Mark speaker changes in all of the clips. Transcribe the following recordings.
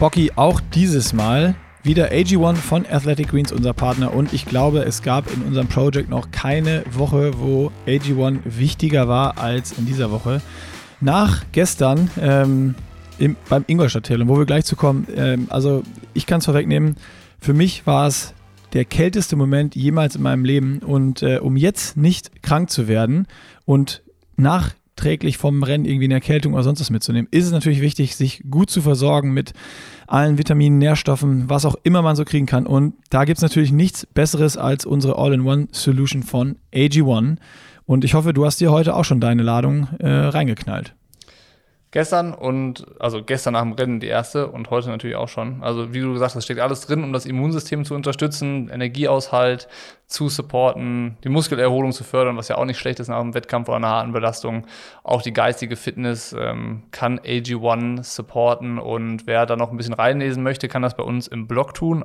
Speaker 1: Bocky, auch dieses Mal wieder AG1 von Athletic Greens, unser Partner. Und ich glaube, es gab in unserem Projekt noch keine Woche, wo AG1 wichtiger war als in dieser Woche. Nach gestern ähm, im, beim Ingolstadt-Trail, wo wir gleich zu kommen, ähm, also ich kann es vorwegnehmen, für mich war es der kälteste Moment jemals in meinem Leben. Und äh, um jetzt nicht krank zu werden und nach nachträglich vom Rennen irgendwie eine Erkältung oder sonst was mitzunehmen, ist es natürlich wichtig, sich gut zu versorgen mit allen Vitaminen, Nährstoffen, was auch immer man so kriegen kann. Und da gibt es natürlich nichts Besseres als unsere All-in-One-Solution von AG1. Und ich hoffe, du hast dir heute auch schon deine Ladung äh, reingeknallt.
Speaker 2: Gestern und, also gestern nach dem Rennen die erste und heute natürlich auch schon. Also wie du gesagt hast, steckt alles drin, um das Immunsystem zu unterstützen, Energieaushalt zu supporten, die Muskelerholung zu fördern, was ja auch nicht schlecht ist nach einem Wettkampf oder einer harten Belastung. Auch die geistige Fitness ähm, kann AG1 supporten und wer da noch ein bisschen reinlesen möchte, kann das bei uns im Blog tun.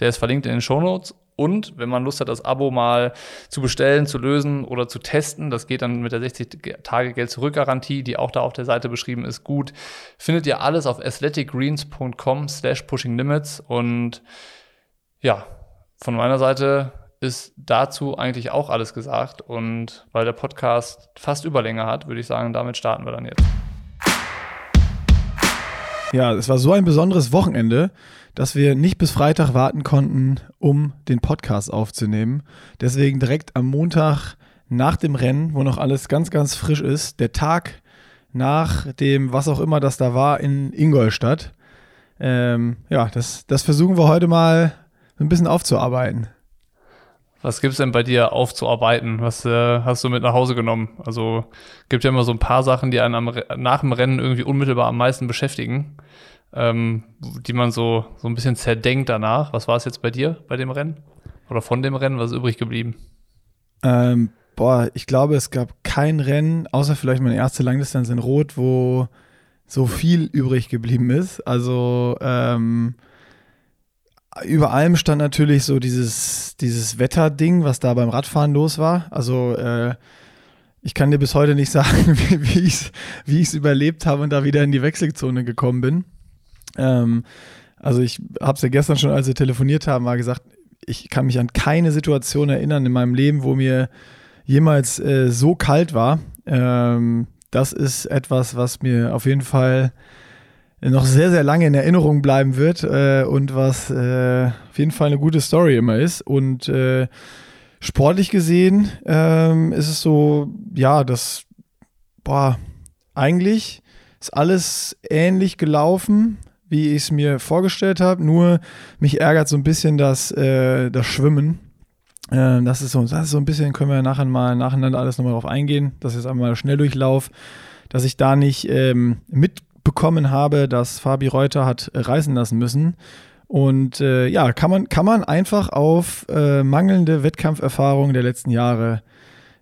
Speaker 2: Der ist verlinkt in den Show Notes und wenn man Lust hat, das Abo mal zu bestellen, zu lösen oder zu testen, das geht dann mit der 60-Tage-Geld-Zurück-Garantie, die auch da auf der Seite beschrieben ist, gut. Findet ihr alles auf athleticgreens.com slash pushinglimits und ja, von meiner Seite ist dazu eigentlich auch alles gesagt und weil der Podcast fast Überlänge hat, würde ich sagen, damit starten wir dann jetzt.
Speaker 1: Ja, es war so ein besonderes Wochenende dass wir nicht bis Freitag warten konnten, um den Podcast aufzunehmen. Deswegen direkt am Montag nach dem Rennen, wo noch alles ganz, ganz frisch ist, der Tag nach dem, was auch immer das da war, in Ingolstadt. Ähm, ja, das, das versuchen wir heute mal ein bisschen aufzuarbeiten.
Speaker 2: Was gibt es denn bei dir aufzuarbeiten? Was äh, hast du mit nach Hause genommen? Also gibt ja immer so ein paar Sachen, die einen am, nach dem Rennen irgendwie unmittelbar am meisten beschäftigen ähm, die man so, so ein bisschen zerdenkt danach. Was war es jetzt bei dir bei dem Rennen? Oder von dem Rennen? Was ist übrig geblieben?
Speaker 1: Ähm, boah, ich glaube, es gab kein Rennen, außer vielleicht meine erste Langdistanz in Rot, wo so viel übrig geblieben ist. Also ähm, über allem stand natürlich so dieses, dieses Wetterding, was da beim Radfahren los war. Also äh, ich kann dir bis heute nicht sagen, wie, wie ich es überlebt habe und da wieder in die Wechselzone gekommen bin. Ähm, also ich habe es ja gestern schon, als wir telefoniert haben, mal gesagt, ich kann mich an keine Situation erinnern in meinem Leben, wo mir jemals äh, so kalt war. Ähm, das ist etwas, was mir auf jeden Fall noch sehr, sehr lange in Erinnerung bleiben wird äh, und was äh, auf jeden Fall eine gute Story immer ist. Und äh, sportlich gesehen ähm, ist es so, ja, das, boah, eigentlich ist alles ähnlich gelaufen wie ich es mir vorgestellt habe. Nur mich ärgert so ein bisschen das, äh, das Schwimmen. Äh, das, ist so, das ist so ein bisschen, können wir nachher mal nacheinander alles nochmal drauf eingehen. Das ist einmal Schnelldurchlauf, dass ich da nicht ähm, mitbekommen habe, dass Fabi Reuter hat reisen lassen müssen. Und äh, ja, kann man, kann man einfach auf äh, mangelnde Wettkampferfahrung der letzten Jahre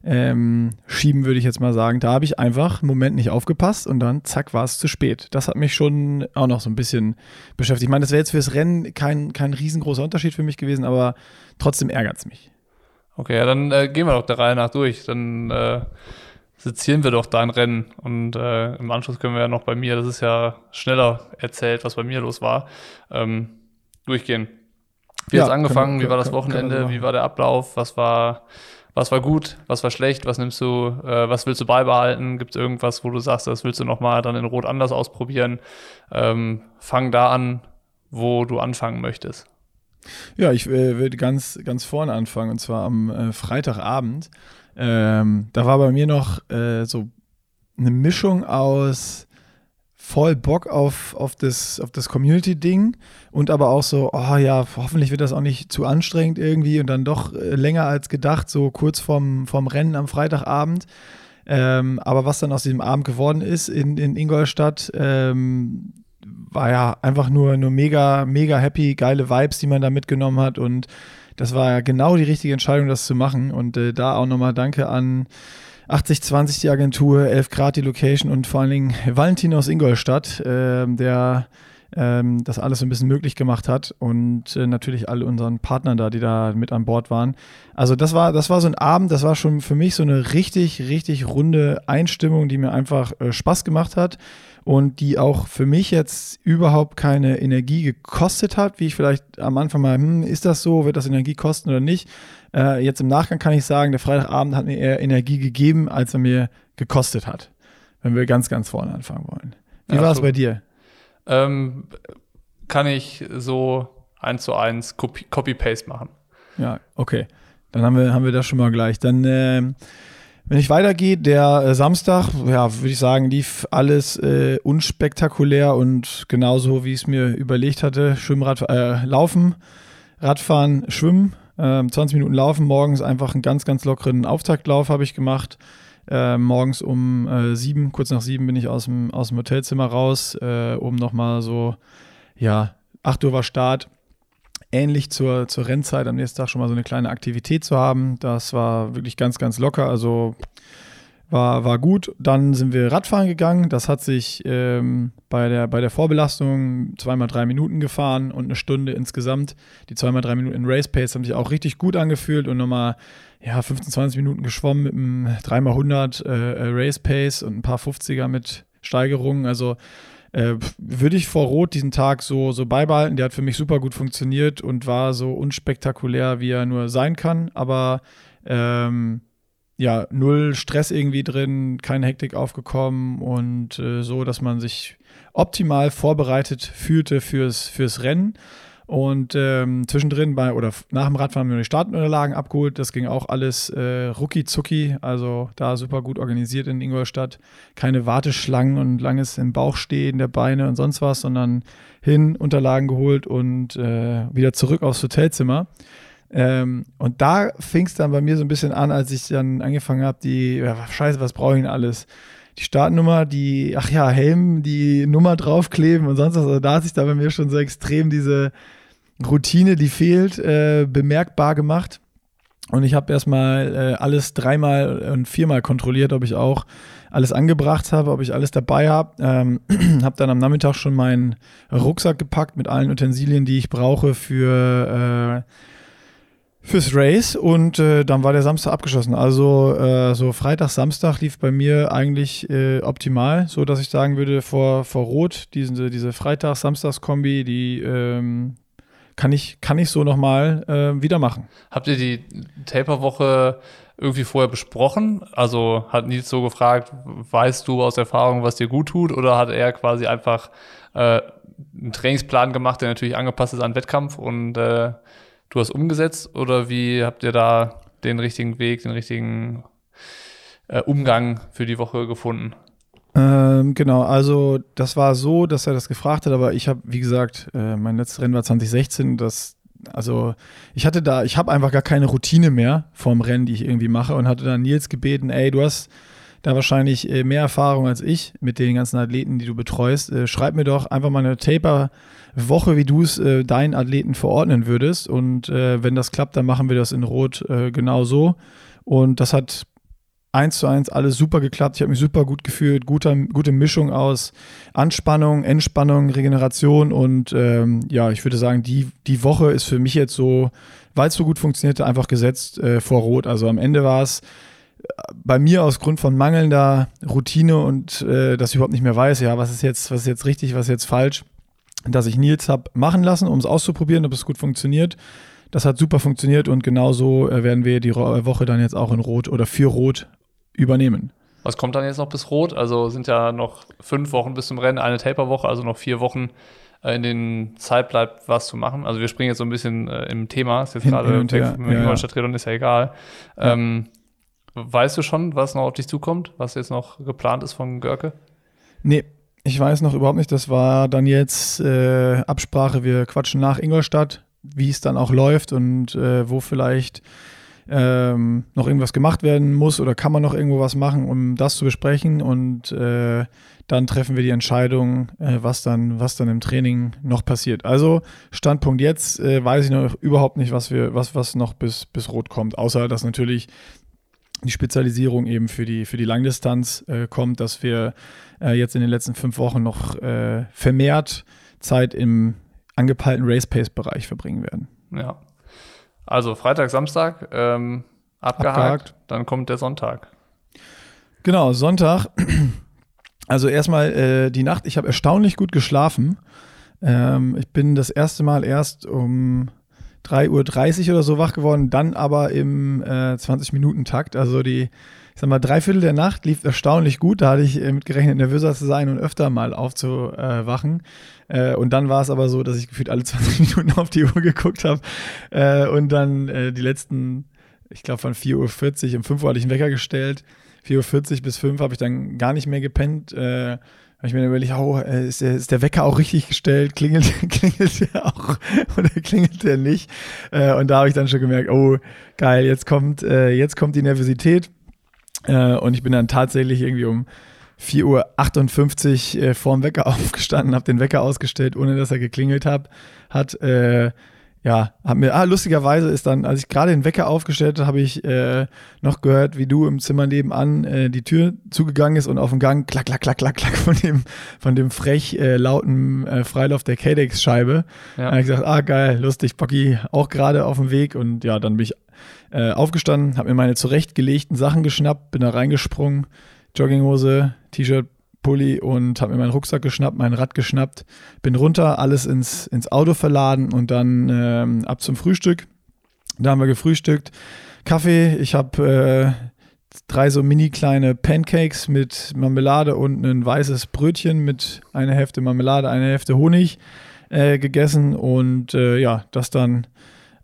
Speaker 1: ähm, schieben, würde ich jetzt mal sagen. Da habe ich einfach einen Moment nicht aufgepasst und dann zack war es zu spät. Das hat mich schon auch noch so ein bisschen beschäftigt. Ich meine, das wäre jetzt fürs Rennen kein, kein riesengroßer Unterschied für mich gewesen, aber trotzdem ärgert es mich.
Speaker 2: Okay, ja, dann äh, gehen wir doch der Reihe nach durch. Dann äh, sezieren wir doch dein Rennen und äh, im Anschluss können wir ja noch bei mir, das ist ja schneller erzählt, was bei mir los war, ähm, durchgehen. Wie ja, hat es angefangen? Wir, wie war das Wochenende? Wie war der Ablauf? Was war was war gut, was war schlecht, was nimmst du, äh, was willst du beibehalten? Gibt es irgendwas, wo du sagst, das willst du nochmal dann in Rot anders ausprobieren? Ähm, fang da an, wo du anfangen möchtest.
Speaker 1: Ja, ich äh, würde ganz, ganz vorne anfangen, und zwar am äh, Freitagabend. Ähm, da war bei mir noch äh, so eine Mischung aus voll Bock auf, auf das, auf das Community-Ding und aber auch so, oh ja, hoffentlich wird das auch nicht zu anstrengend irgendwie und dann doch äh, länger als gedacht, so kurz vorm, vorm Rennen am Freitagabend. Ähm, aber was dann aus diesem Abend geworden ist in, in Ingolstadt, ähm, war ja einfach nur, nur mega, mega happy, geile Vibes, die man da mitgenommen hat und das war ja genau die richtige Entscheidung, das zu machen und äh, da auch nochmal Danke an 8020 die Agentur, 11 Grad die Location und vor allen Dingen Valentin aus Ingolstadt, äh, der ähm, das alles so ein bisschen möglich gemacht hat und äh, natürlich alle unseren Partnern da, die da mit an Bord waren. Also das war, das war so ein Abend, das war schon für mich so eine richtig, richtig runde Einstimmung, die mir einfach äh, Spaß gemacht hat und die auch für mich jetzt überhaupt keine Energie gekostet hat, wie ich vielleicht am Anfang mal, hm, ist das so, wird das Energie kosten oder nicht? Äh, jetzt im Nachgang kann ich sagen, der Freitagabend hat mir eher Energie gegeben, als er mir gekostet hat, wenn wir ganz, ganz vorne anfangen wollen. Wie war es bei dir?
Speaker 2: Ähm, kann ich so eins zu eins Copy-Paste machen.
Speaker 1: Ja, okay. Dann haben wir, haben wir das schon mal gleich. Dann, äh, wenn ich weitergehe, der äh, Samstag, ja, würde ich sagen, lief alles äh, unspektakulär und genauso, wie ich es mir überlegt hatte. Schwimmrad, äh, Laufen, Radfahren, Schwimmen, 20 ähm, Minuten Laufen, morgens einfach einen ganz, ganz lockeren Auftaktlauf habe ich gemacht. Äh, morgens um äh, sieben, kurz nach sieben bin ich aus dem, aus dem Hotelzimmer raus, äh, um nochmal so, ja, 8 Uhr war Start, ähnlich zur, zur Rennzeit am nächsten Tag schon mal so eine kleine Aktivität zu haben. Das war wirklich ganz, ganz locker. Also war, war gut. Dann sind wir Radfahren gegangen. Das hat sich ähm, bei, der, bei der Vorbelastung zweimal drei Minuten gefahren und eine Stunde insgesamt. Die zweimal drei Minuten in Race Pace haben sich auch richtig gut angefühlt und nochmal ja, 15, 20 Minuten geschwommen mit einem 3x100 äh, äh, Race Pace und ein paar 50er mit Steigerungen. Also äh, würde ich vor Rot diesen Tag so, so beibehalten. Der hat für mich super gut funktioniert und war so unspektakulär, wie er nur sein kann. Aber ähm, ja, null Stress irgendwie drin, keine Hektik aufgekommen und äh, so, dass man sich optimal vorbereitet fühlte fürs, fürs Rennen. Und ähm, zwischendrin bei oder nach dem Radfahren haben wir die Startunterlagen abgeholt. Das ging auch alles äh, rucki zucki, also da super gut organisiert in Ingolstadt. Keine Warteschlangen und langes im Bauch stehen der Beine und sonst was, sondern hin, Unterlagen geholt und äh, wieder zurück aufs Hotelzimmer. Ähm, und da fing es dann bei mir so ein bisschen an, als ich dann angefangen habe, die, ja, scheiße, was brauche ich denn alles? Die Startnummer, die, ach ja, Helm, die Nummer draufkleben und sonst was. Also da hat sich da bei mir schon so extrem diese Routine, die fehlt, äh, bemerkbar gemacht. Und ich habe erstmal äh, alles dreimal und viermal kontrolliert, ob ich auch alles angebracht habe, ob ich alles dabei habe. Ähm, habe dann am Nachmittag schon meinen Rucksack gepackt mit allen Utensilien, die ich brauche für äh, fürs Race und äh, dann war der Samstag abgeschlossen. Also äh, so Freitag, Samstag lief bei mir eigentlich äh, optimal, so dass ich sagen würde, vor, vor Rot, diese, diese Freitag-Samstags-Kombi, die ähm, kann, ich, kann ich so nochmal äh, wieder machen.
Speaker 2: Habt ihr die Taper-Woche irgendwie vorher besprochen? Also hat Nils so gefragt, weißt du aus Erfahrung, was dir gut tut? Oder hat er quasi einfach äh, einen Trainingsplan gemacht, der natürlich angepasst ist an Wettkampf und äh, du hast umgesetzt oder wie habt ihr da den richtigen Weg, den richtigen äh, Umgang für die Woche gefunden?
Speaker 1: Ähm, genau, also das war so, dass er das gefragt hat, aber ich habe, wie gesagt, äh, mein letztes Rennen war 2016, das also ich hatte da, ich habe einfach gar keine Routine mehr vorm Rennen, die ich irgendwie mache und hatte dann Nils gebeten, ey, du hast da wahrscheinlich äh, mehr Erfahrung als ich mit den ganzen Athleten, die du betreust. Äh, schreib mir doch einfach mal eine Taper Woche, wie du es äh, deinen Athleten verordnen würdest. Und äh, wenn das klappt, dann machen wir das in Rot äh, genau so. Und das hat eins zu eins alles super geklappt. Ich habe mich super gut gefühlt. Guter, gute Mischung aus Anspannung, Entspannung, Regeneration. Und ähm, ja, ich würde sagen, die, die Woche ist für mich jetzt so, weil es so gut funktionierte, einfach gesetzt äh, vor Rot. Also am Ende war es äh, bei mir aus Grund von mangelnder Routine und äh, dass ich überhaupt nicht mehr weiß, ja, was ist jetzt, was ist jetzt richtig, was ist jetzt falsch, dass ich Nils habe machen lassen, um es auszuprobieren, ob es gut funktioniert. Das hat super funktioniert und genauso äh, werden wir die äh, Woche dann jetzt auch in Rot oder für Rot übernehmen.
Speaker 2: Was kommt dann jetzt noch bis Rot? Also sind ja noch fünf Wochen bis zum Rennen, eine Taper-Woche, also noch vier Wochen, äh, in denen Zeit bleibt, was zu machen. Also wir springen jetzt so ein bisschen äh, im Thema, ist jetzt gerade weg ja, ja, ja. ist ja egal. Ja. Ähm, weißt du schon, was noch auf dich zukommt, was jetzt noch geplant ist von Görke?
Speaker 1: Nee, ich weiß noch überhaupt nicht, das war dann jetzt äh, Absprache, wir quatschen nach Ingolstadt, wie es dann auch läuft und äh, wo vielleicht ähm, noch irgendwas gemacht werden muss oder kann man noch irgendwo was machen, um das zu besprechen und äh, dann treffen wir die Entscheidung, äh, was, dann, was dann im Training noch passiert. Also Standpunkt jetzt äh, weiß ich noch überhaupt nicht, was wir, was, was noch bis, bis Rot kommt, außer dass natürlich die Spezialisierung eben für die, für die Langdistanz äh, kommt, dass wir äh, jetzt in den letzten fünf Wochen noch äh, vermehrt Zeit im angepeilten Race Pace Bereich verbringen werden.
Speaker 2: Ja. Also Freitag, Samstag ähm, abgehakt, abgehakt, dann kommt der Sonntag.
Speaker 1: Genau, Sonntag. Also erstmal äh, die Nacht, ich habe erstaunlich gut geschlafen. Ähm, ich bin das erste Mal erst um 3.30 Uhr oder so wach geworden, dann aber im äh, 20-Minuten-Takt. Also die, ich sag mal, Dreiviertel der Nacht lief erstaunlich gut. Da hatte ich äh, mit gerechnet, nervöser zu sein und öfter mal aufzuwachen. Äh, und dann war es aber so, dass ich gefühlt alle 20 Minuten auf die Uhr geguckt habe äh, und dann die letzten, ich glaube von 4.40 Uhr, um 5 Uhr hatte ich einen Wecker gestellt. 4.40 Uhr bis 5 habe ich dann gar nicht mehr gepennt. Äh, habe ich mir überlegt, oh, ist der, ist der Wecker auch richtig gestellt? Klingelt, klingelt der auch oder klingelt der nicht? Und da habe ich dann schon gemerkt, oh, geil, jetzt kommt, jetzt kommt die Nervosität. Äh, und ich bin dann tatsächlich irgendwie um 4.58 Uhr äh, vorm Wecker aufgestanden, habe den Wecker ausgestellt, ohne dass er geklingelt hab, hat. Äh, ja, hab mir, ah, lustigerweise ist dann, als ich gerade den Wecker aufgestellt habe, habe ich äh, noch gehört, wie du im Zimmer nebenan äh, die Tür zugegangen ist und auf dem Gang klack, klack, klack, klack, klack von dem, von dem frech äh, lauten äh, Freilauf der KDEX-Scheibe. Ja. Da habe ich gesagt, ah, geil, lustig, Pocky auch gerade auf dem Weg und ja, dann bin ich äh, aufgestanden, habe mir meine zurechtgelegten Sachen geschnappt, bin da reingesprungen, Jogginghose, T-Shirt, Pulli und habe mir meinen Rucksack geschnappt, mein Rad geschnappt, bin runter, alles ins, ins Auto verladen und dann ähm, ab zum Frühstück. Da haben wir gefrühstückt. Kaffee, ich habe äh, drei so mini kleine Pancakes mit Marmelade und ein weißes Brötchen mit einer Hälfte Marmelade, einer Hälfte Honig äh, gegessen und äh, ja, das dann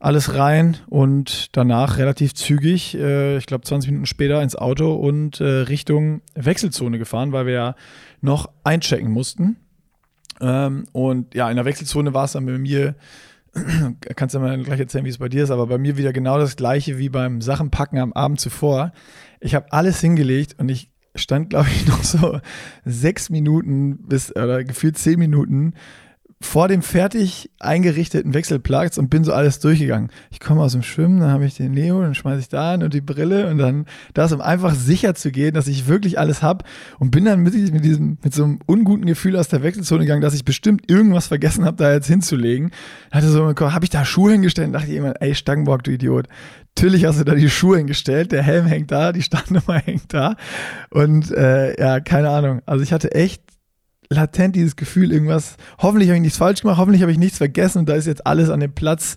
Speaker 1: alles rein und danach relativ zügig, äh, ich glaube 20 Minuten später ins Auto und äh, Richtung Wechselzone gefahren, weil wir ja noch einchecken mussten. Ähm, und ja, in der Wechselzone war es dann bei mir, kannst du ja mal gleich erzählen, wie es bei dir ist, aber bei mir wieder genau das gleiche wie beim Sachenpacken am Abend zuvor. Ich habe alles hingelegt und ich stand, glaube ich, noch so sechs Minuten bis, oder gefühlt zehn Minuten vor dem fertig eingerichteten Wechselplatz und bin so alles durchgegangen. Ich komme aus dem Schwimmen, dann habe ich den Leo, dann schmeiße ich da an und die Brille und dann das, um einfach sicher zu gehen, dass ich wirklich alles habe und bin dann mit, mit diesem, mit so einem unguten Gefühl aus der Wechselzone gegangen, dass ich bestimmt irgendwas vergessen habe, da jetzt hinzulegen. Hatte so habe ich da Schuhe hingestellt und dachte jemand, ey Stangenbock, du Idiot. Natürlich hast du da die Schuhe hingestellt, der Helm hängt da, die Startnummer hängt da und äh, ja, keine Ahnung. Also ich hatte echt latent dieses Gefühl, irgendwas, hoffentlich habe ich nichts falsch gemacht, hoffentlich habe ich nichts vergessen und da ist jetzt alles an dem Platz,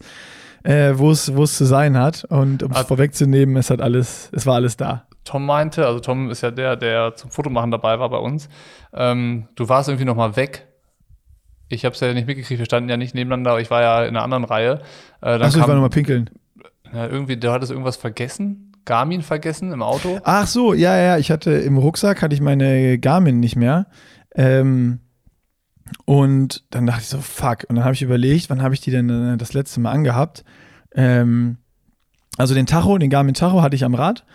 Speaker 1: äh, wo es zu sein hat. Und um es also, vorwegzunehmen, es hat alles, es war alles da.
Speaker 2: Tom meinte, also Tom ist ja der, der zum Fotomachen dabei war bei uns. Ähm, du warst irgendwie noch mal weg. Ich habe es ja nicht mitgekriegt, wir standen ja nicht nebeneinander, aber ich war ja in einer anderen Reihe.
Speaker 1: Äh, Achso, ich war noch mal pinkeln.
Speaker 2: Ja, irgendwie, du hattest irgendwas vergessen. Garmin vergessen im Auto?
Speaker 1: Ach so, ja, ja, ich hatte im Rucksack hatte ich meine Garmin nicht mehr. Ähm, und dann dachte ich so, fuck. Und dann habe ich überlegt, wann habe ich die denn äh, das letzte Mal angehabt? Ähm, also den Tacho, den Garmin Tacho hatte ich am Rad,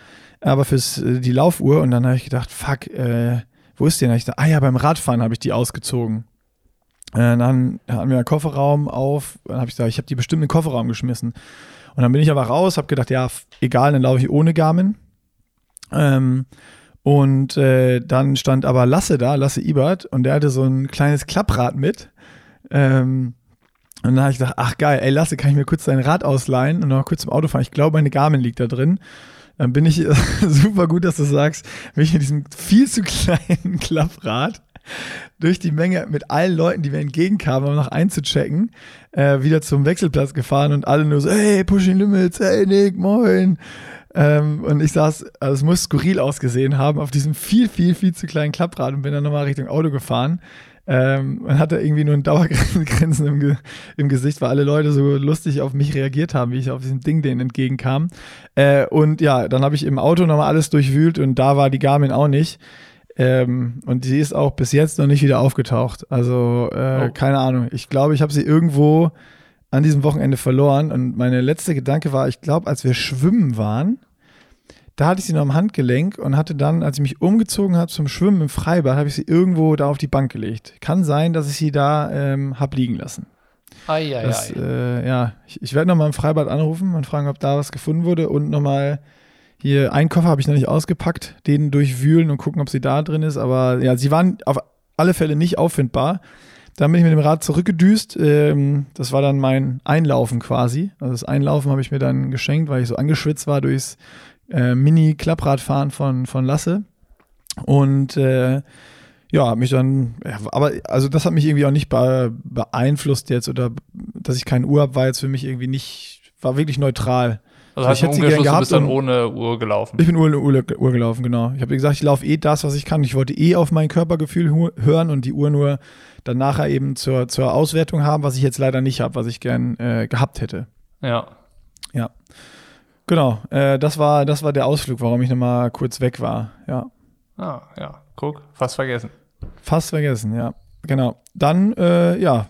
Speaker 1: aber fürs äh, die Laufuhr. Und dann habe ich gedacht, fuck, äh, wo ist die denn? Ich dachte, ah ja, beim Radfahren habe ich die ausgezogen. Äh, dann hatten wir einen Kofferraum auf. Dann habe ich gesagt, ich habe die bestimmt in den Kofferraum geschmissen. Und dann bin ich aber raus, habe gedacht, ja, egal, dann laufe ich ohne Garmin. Ähm, und äh, dann stand aber Lasse da, Lasse Ibert, und der hatte so ein kleines Klapprad mit. Ähm, und dann habe ich gedacht, ach geil, ey Lasse, kann ich mir kurz dein Rad ausleihen und noch kurz zum Auto fahren? Ich glaube, meine Garmin liegt da drin. Dann bin ich super gut, dass du sagst, bin ich mit diesem viel zu kleinen Klapprad durch die Menge mit allen Leuten, die mir entgegenkamen, um noch einzuchecken, äh, wieder zum Wechselplatz gefahren und alle nur so, hey, Pushing Limits, hey Nick, moin. Ähm, und ich saß, also es muss skurril ausgesehen haben, auf diesem viel, viel, viel zu kleinen Klapprad und bin dann nochmal Richtung Auto gefahren. Ähm, und hatte irgendwie nur ein Dauergrinsen im, im, Gesicht, weil alle Leute so lustig auf mich reagiert haben, wie ich auf diesem Ding denen entgegenkam. Äh, und ja, dann habe ich im Auto nochmal alles durchwühlt und da war die Garmin auch nicht. Ähm, und sie ist auch bis jetzt noch nicht wieder aufgetaucht. Also äh, oh. keine Ahnung. Ich glaube, ich habe sie irgendwo an diesem Wochenende verloren. Und meine letzte Gedanke war, ich glaube, als wir schwimmen waren, da hatte ich sie noch am Handgelenk und hatte dann, als ich mich umgezogen habe zum Schwimmen im Freibad, habe ich sie irgendwo da auf die Bank gelegt. Kann sein, dass ich sie da ähm, habe liegen lassen.
Speaker 2: Ai, ai,
Speaker 1: das, ai. Äh, ja, ich, ich werde nochmal im Freibad anrufen und fragen, ob da was gefunden wurde und nochmal hier, einen Koffer habe ich noch nicht ausgepackt, den durchwühlen und gucken, ob sie da drin ist. Aber ja, sie waren auf alle Fälle nicht auffindbar. dann bin ich mit dem Rad zurückgedüst. Ähm, das war dann mein Einlaufen quasi. Also das Einlaufen habe ich mir dann geschenkt, weil ich so angeschwitzt war durchs äh, Mini-Klappradfahren von, von Lasse. Und äh, ja, mich dann, ja, aber also das hat mich irgendwie auch nicht beeinflusst jetzt oder dass ich keine Uhr habe, war jetzt für mich irgendwie nicht, war wirklich neutral.
Speaker 2: Also, also ich hätte sie gern gehabt. Du bist dann ohne Uhr gelaufen.
Speaker 1: Ich bin ohne Uhr, Uhr gelaufen, genau. Ich habe gesagt, ich laufe eh das, was ich kann. Ich wollte eh auf mein Körpergefühl hören und die Uhr nur dann nachher eben zur, zur Auswertung haben, was ich jetzt leider nicht habe, was ich gern äh, gehabt hätte.
Speaker 2: Ja.
Speaker 1: Ja. Genau, äh, das, war, das war der Ausflug, warum ich nochmal kurz weg war, ja.
Speaker 2: Ah, ja, guck, fast vergessen.
Speaker 1: Fast vergessen, ja. Genau. Dann, äh, ja,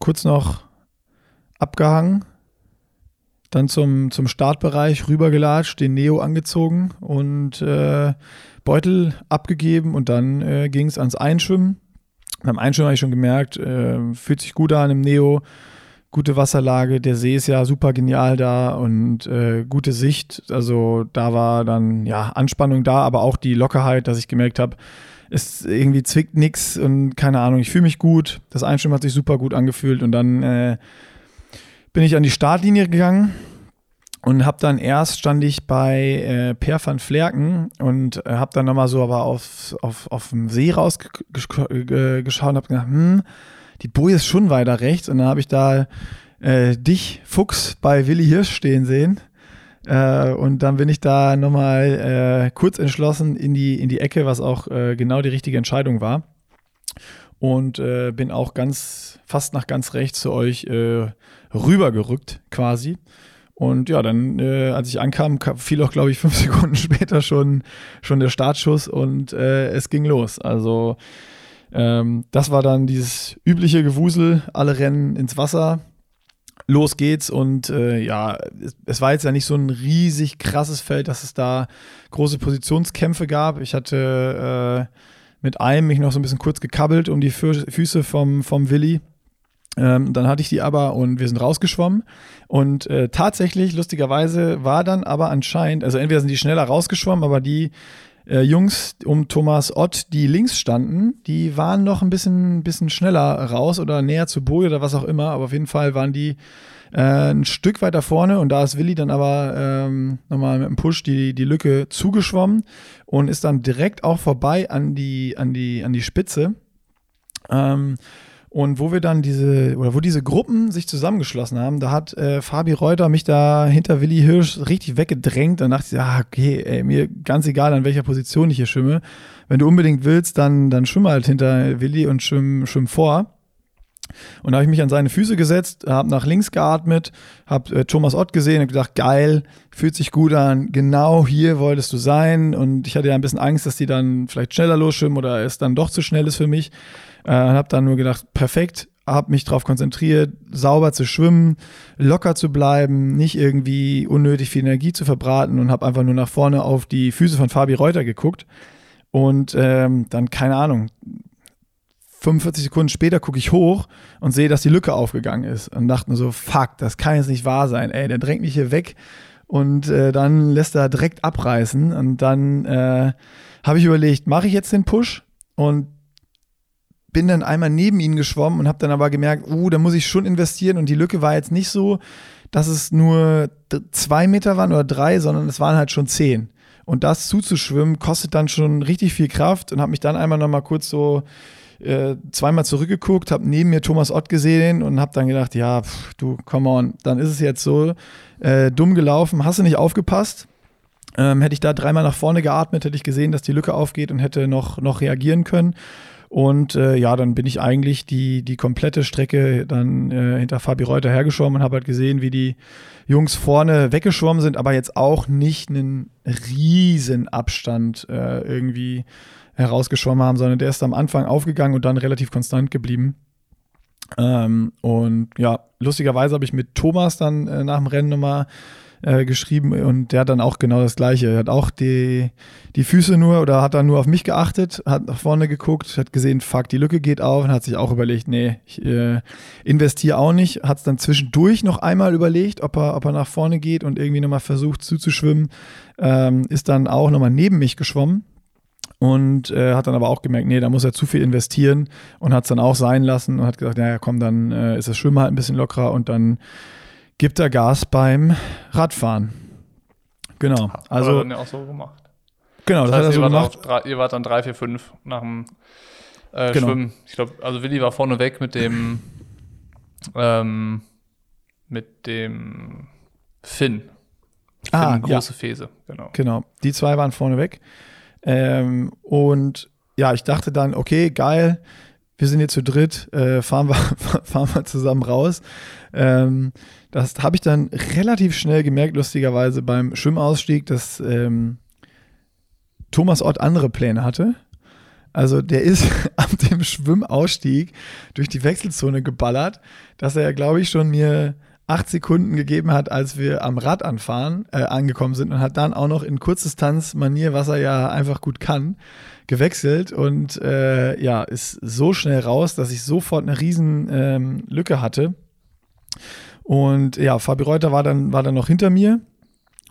Speaker 1: kurz noch abgehangen, dann zum, zum Startbereich rübergelatscht, den Neo angezogen und äh, Beutel abgegeben und dann äh, ging es ans Einschwimmen. Beim Einschwimmen habe ich schon gemerkt, äh, fühlt sich gut an im Neo, gute Wasserlage, der See ist ja super genial da und äh, gute Sicht. Also da war dann ja Anspannung da, aber auch die Lockerheit, dass ich gemerkt habe, es irgendwie zwickt nichts und keine Ahnung, ich fühle mich gut. Das Einschwimmen hat sich super gut angefühlt und dann äh, bin ich an die Startlinie gegangen und habe dann erst stand ich bei äh, Per van Flerken und äh, habe dann nochmal so aber auf, auf, auf dem See rausgeschaut und habe gedacht, hm, die Boje ist schon weiter rechts und dann habe ich da äh, dich, Fuchs, bei Willi Hirsch stehen sehen. Äh, und dann bin ich da nochmal äh, kurz entschlossen in die, in die Ecke, was auch äh, genau die richtige Entscheidung war. Und äh, bin auch ganz, fast nach ganz rechts zu euch äh, rübergerückt quasi. Und ja, dann, äh, als ich ankam, fiel auch, glaube ich, fünf Sekunden später schon, schon der Startschuss und es ging los. Also ähm, das war dann dieses übliche Gewusel, alle rennen ins Wasser, los geht's und äh, ja, es, es, war jetzt ja nicht so ein riesig krasses Feld, dass es da große Positionskämpfe gab. Ich hatte äh, mit einem mich noch so ein bisschen kurz gekabbelt um die Füße vom, vom Willi ähm, dann hatte ich die aber und wir sind rausgeschwommen. Und äh, tatsächlich, lustigerweise, war dann aber anscheinend, also entweder sind die schneller rausgeschwommen, aber die äh, Jungs um Thomas Ott, die links standen, die waren noch ein bisschen, bisschen schneller raus oder näher zu Boje oder was auch immer. Aber auf jeden Fall waren die äh, ein Stück weiter vorne und da ist Willi dann aber ähm, nochmal mit dem Push die, die Lücke zugeschwommen und ist dann direkt auch vorbei an die, an die, an die Spitze. Ähm, und wo wir dann diese, oder wo diese Gruppen sich zusammengeschlossen haben, da hat äh, Fabi Reuter mich da hinter Willi Hirsch richtig weggedrängt. Dann dachte ich, ah, okay, ey, mir ganz egal, an welcher Position ich hier schwimme. Wenn du unbedingt willst, dann, dann schwimm halt hinter Willi und schwimm, schwimm vor. Und da habe ich mich an seine Füße gesetzt, habe nach links geatmet, habe äh, Thomas Ott gesehen und gedacht, geil, fühlt sich gut an, genau hier wolltest du sein. Und ich hatte ja ein bisschen Angst, dass die dann vielleicht schneller losschwimmen oder es dann doch zu schnell ist für mich. Äh, habe dann nur gedacht, perfekt, habe mich darauf konzentriert, sauber zu schwimmen, locker zu bleiben, nicht irgendwie unnötig viel Energie zu verbraten und habe einfach nur nach vorne auf die Füße von Fabi Reuter geguckt. Und ähm, dann, keine Ahnung, 45 Sekunden später gucke ich hoch und sehe, dass die Lücke aufgegangen ist. Und dachte nur so, fuck, das kann jetzt nicht wahr sein. Ey, der drängt mich hier weg und äh, dann lässt er direkt abreißen. Und dann äh, habe ich überlegt, mache ich jetzt den Push? Und bin dann einmal neben ihn geschwommen und habe dann aber gemerkt, uh, da muss ich schon investieren und die Lücke war jetzt nicht so, dass es nur zwei Meter waren oder drei, sondern es waren halt schon zehn. Und das zuzuschwimmen kostet dann schon richtig viel Kraft und habe mich dann einmal noch mal kurz so äh, zweimal zurückgeguckt, habe neben mir Thomas Ott gesehen und habe dann gedacht, ja, pff, du, come on, dann ist es jetzt so äh, dumm gelaufen, hast du nicht aufgepasst? Ähm, hätte ich da dreimal nach vorne geatmet, hätte ich gesehen, dass die Lücke aufgeht und hätte noch, noch reagieren können. Und äh, ja, dann bin ich eigentlich die, die komplette Strecke dann äh, hinter Fabi Reuter hergeschwommen und habe halt gesehen, wie die Jungs vorne weggeschwommen sind, aber jetzt auch nicht einen riesen Abstand äh, irgendwie herausgeschwommen haben, sondern der ist am Anfang aufgegangen und dann relativ konstant geblieben. Ähm, und ja, lustigerweise habe ich mit Thomas dann äh, nach dem Rennen nochmal äh, geschrieben und der hat dann auch genau das Gleiche. Er hat auch die, die Füße nur oder hat dann nur auf mich geachtet, hat nach vorne geguckt, hat gesehen, fuck, die Lücke geht auf und hat sich auch überlegt, nee, ich äh, investiere auch nicht. Hat es dann zwischendurch noch einmal überlegt, ob er, ob er nach vorne geht und irgendwie nochmal versucht zuzuschwimmen. Ähm, ist dann auch nochmal neben mich geschwommen und äh, hat dann aber auch gemerkt, nee, da muss er zu viel investieren und hat es dann auch sein lassen und hat gesagt, naja, komm, dann äh, ist das Schwimmen halt ein bisschen lockerer und dann gibt er Gas beim Radfahren. Genau. Also,
Speaker 2: hat er dann ja auch so gemacht.
Speaker 1: Genau, das, das heißt, hat er so gemacht.
Speaker 2: Drei, ihr wart dann 3, 4, 5 nach dem äh, genau. Schwimmen. Ich glaube, also Willi war vorne weg mit dem ähm, mit dem Finn. Finn
Speaker 1: ah,
Speaker 2: große
Speaker 1: ja.
Speaker 2: Fese, genau.
Speaker 1: Genau, die zwei waren vorne weg. Ähm, und ja, ich dachte dann, okay, geil, wir sind jetzt zu dritt, äh, fahren, wir, fahren wir zusammen raus. Ähm, das habe ich dann relativ schnell gemerkt, lustigerweise beim Schwimmausstieg, dass ähm, Thomas Ott andere Pläne hatte. Also der ist ab dem Schwimmausstieg durch die Wechselzone geballert, dass er, glaube ich, schon mir acht Sekunden gegeben hat, als wir am Rad anfahren, äh, angekommen sind und hat dann auch noch in Kurzdistanz-Manier, was er ja einfach gut kann, gewechselt und äh, ja, ist so schnell raus, dass ich sofort eine riesen ähm, Lücke hatte. Und ja, Fabi Reuter war dann, war dann noch hinter mir.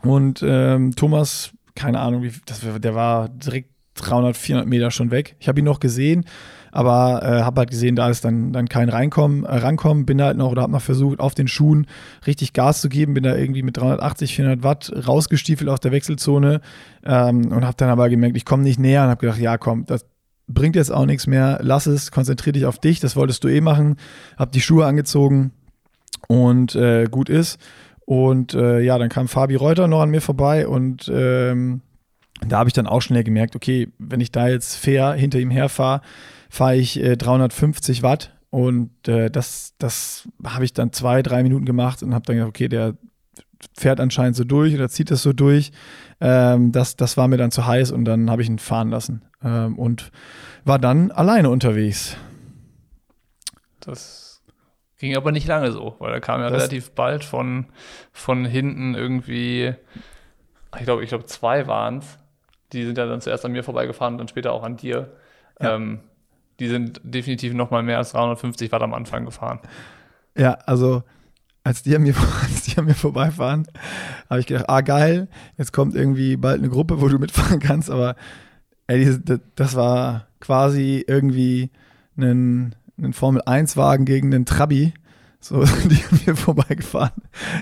Speaker 1: Und ähm, Thomas, keine Ahnung, wie, das, der war direkt 300, 400 Meter schon weg. Ich habe ihn noch gesehen aber äh, habe halt gesehen, da ist dann, dann kein Reinkommen, äh, Rankommen, bin halt noch oder habe noch versucht, auf den Schuhen richtig Gas zu geben, bin da irgendwie mit 380, 400 Watt rausgestiefelt aus der Wechselzone ähm, und habe dann aber gemerkt, ich komme nicht näher und habe gedacht, ja komm, das bringt jetzt auch nichts mehr, lass es, konzentrier dich auf dich, das wolltest du eh machen, habe die Schuhe angezogen und äh, gut ist. Und äh, ja, dann kam Fabi Reuter noch an mir vorbei und ähm, da habe ich dann auch schnell gemerkt, okay, wenn ich da jetzt fair hinter ihm herfahre, fahre ich äh, 350 Watt und äh, das, das habe ich dann zwei, drei Minuten gemacht und habe dann gedacht, okay, der fährt anscheinend so durch oder zieht das so durch. Ähm, das, das war mir dann zu heiß und dann habe ich ihn fahren lassen ähm, und war dann alleine unterwegs.
Speaker 2: Das ging aber nicht lange so, weil er kam ja das relativ bald von, von hinten irgendwie, ich glaube, ich glaube, zwei waren es. Die sind ja dann zuerst an mir vorbeigefahren und dann später auch an dir. Ja. Ähm, die sind definitiv noch mal mehr als 350 Watt am Anfang gefahren.
Speaker 1: Ja, also als die an mir, als die an mir vorbeifahren, habe ich gedacht, ah geil, jetzt kommt irgendwie bald eine Gruppe, wo du mitfahren kannst, aber ey, das war quasi irgendwie ein, ein Formel-1-Wagen gegen einen Trabi. So, die an mir vorbeigefahren.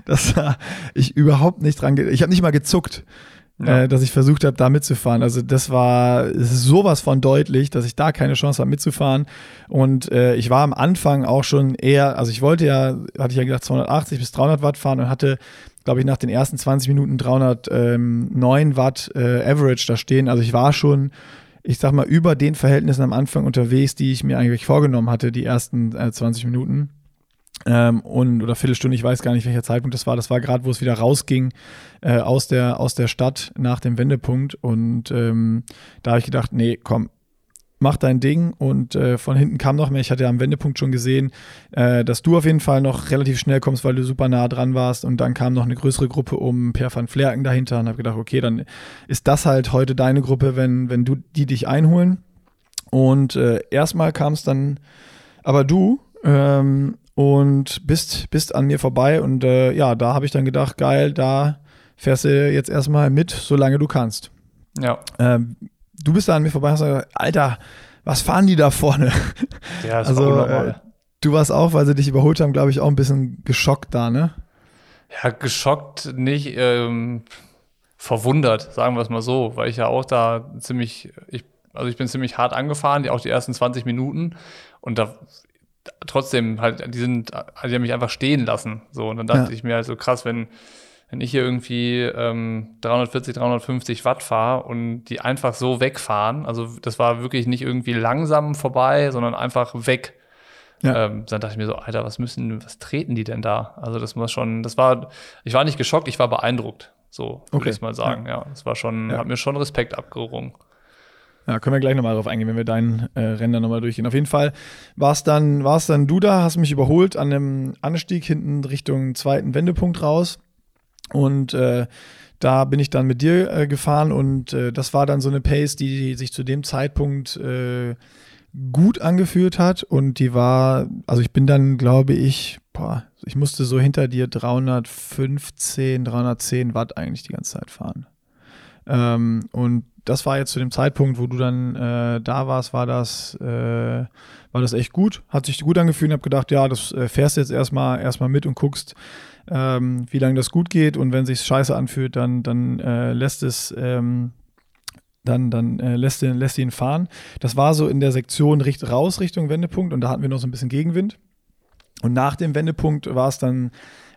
Speaker 1: Das war ich überhaupt nicht dran. Ich habe nicht mal gezuckt ja. äh, dass ich versucht habe, da mitzufahren. Also das war sowas von deutlich, dass ich da keine Chance habe mitzufahren. Und äh, ich war am Anfang auch schon eher, also ich wollte ja, hatte ich ja gedacht, 280 bis 300 Watt fahren und hatte glaube ich, nach den ersten 20 Minuten 309 Watt äh, Average da stehen. Also ich war schon, ich sag mal, über den Verhältnissen am Anfang unterwegs, die ich mir eigentlich vorgenommen hatte, die ersten äh, 20 Minuten ähm, und oder Viertelstunde, ich weiß gar nicht, welcher Zeitpunkt das war. Das war gerade, wo es wieder rausging äh, aus, der, aus der Stadt nach dem Wendepunkt. Und ähm, da habe ich gedacht, nee, komm, mach dein Ding. Und äh, von hinten kam noch mehr. Ich hatte ja am Wendepunkt schon gesehen, äh, dass du auf jeden Fall noch relativ schnell kommst, weil du super nah dran warst. Und dann kam noch eine größere Gruppe um Per van Flerken dahinter und habe gedacht, okay, dann ist das halt heute deine Gruppe, wenn, wenn du die dich einholen. Und äh, erstmal kam es dann aber du ähm, und bist, bist an mir vorbei. Und äh, ja, da habe ich dann gedacht, geil, da fährst du jetzt erstmal mit, solange du kannst.
Speaker 2: Ja.
Speaker 1: Ähm, du bist da an mir vorbei und hast gesagt, Alter, was fahren die da vorne?
Speaker 2: Ja, das also, war äh,
Speaker 1: du warst auch, weil sie dich überholt haben, glaube ich, auch ein bisschen geschockt da, ne?
Speaker 2: Ja, geschockt nicht, ähm, verwundert, sagen wir es mal so, weil ich ja auch da ziemlich, ich, also ich bin ziemlich hart angefahren, die, auch die ersten 20 Minuten. Und da trotzdem halt, die sind, die haben mich einfach stehen lassen. So, und dann dachte ja. ich mir halt so krass, wenn, wenn ich hier irgendwie ähm, 340, 350 Watt fahre und die einfach so wegfahren, also das war wirklich nicht irgendwie langsam vorbei, sondern einfach weg. Ja. Ähm, dann dachte ich mir so, Alter, was müssen, was treten die denn da? Also das muss schon, das war, ich war nicht geschockt, ich war beeindruckt. So würde okay. ich mal sagen. Ja, es war schon, ja. hat mir schon Respekt abgerungen.
Speaker 1: Ja, können wir gleich nochmal drauf eingehen, wenn wir deinen äh, Rennen nochmal durchgehen. Auf jeden Fall war es dann, war's dann du da, hast mich überholt an einem Anstieg hinten Richtung zweiten Wendepunkt raus. Und äh, da bin ich dann mit dir äh, gefahren und äh, das war dann so eine Pace, die sich zu dem Zeitpunkt äh, gut angefühlt hat und die war, also ich bin dann, glaube ich, boah, ich musste so hinter dir 315, 310 Watt eigentlich die ganze Zeit fahren. Ähm, und das war jetzt zu dem Zeitpunkt, wo du dann äh, da warst, war das, äh, war das echt gut. Hat sich gut angefühlt und habe gedacht, ja, das äh, fährst jetzt erstmal erstmal mit und guckst, ähm, wie lange das gut geht. Und wenn sich scheiße anfühlt, dann, dann äh, lässt es. Ähm, dann, dann äh, lässt, ihn, lässt ihn fahren. Das war so in der Sektion richt, raus Richtung Wendepunkt und da hatten wir noch so ein bisschen Gegenwind. Und nach dem Wendepunkt war es dann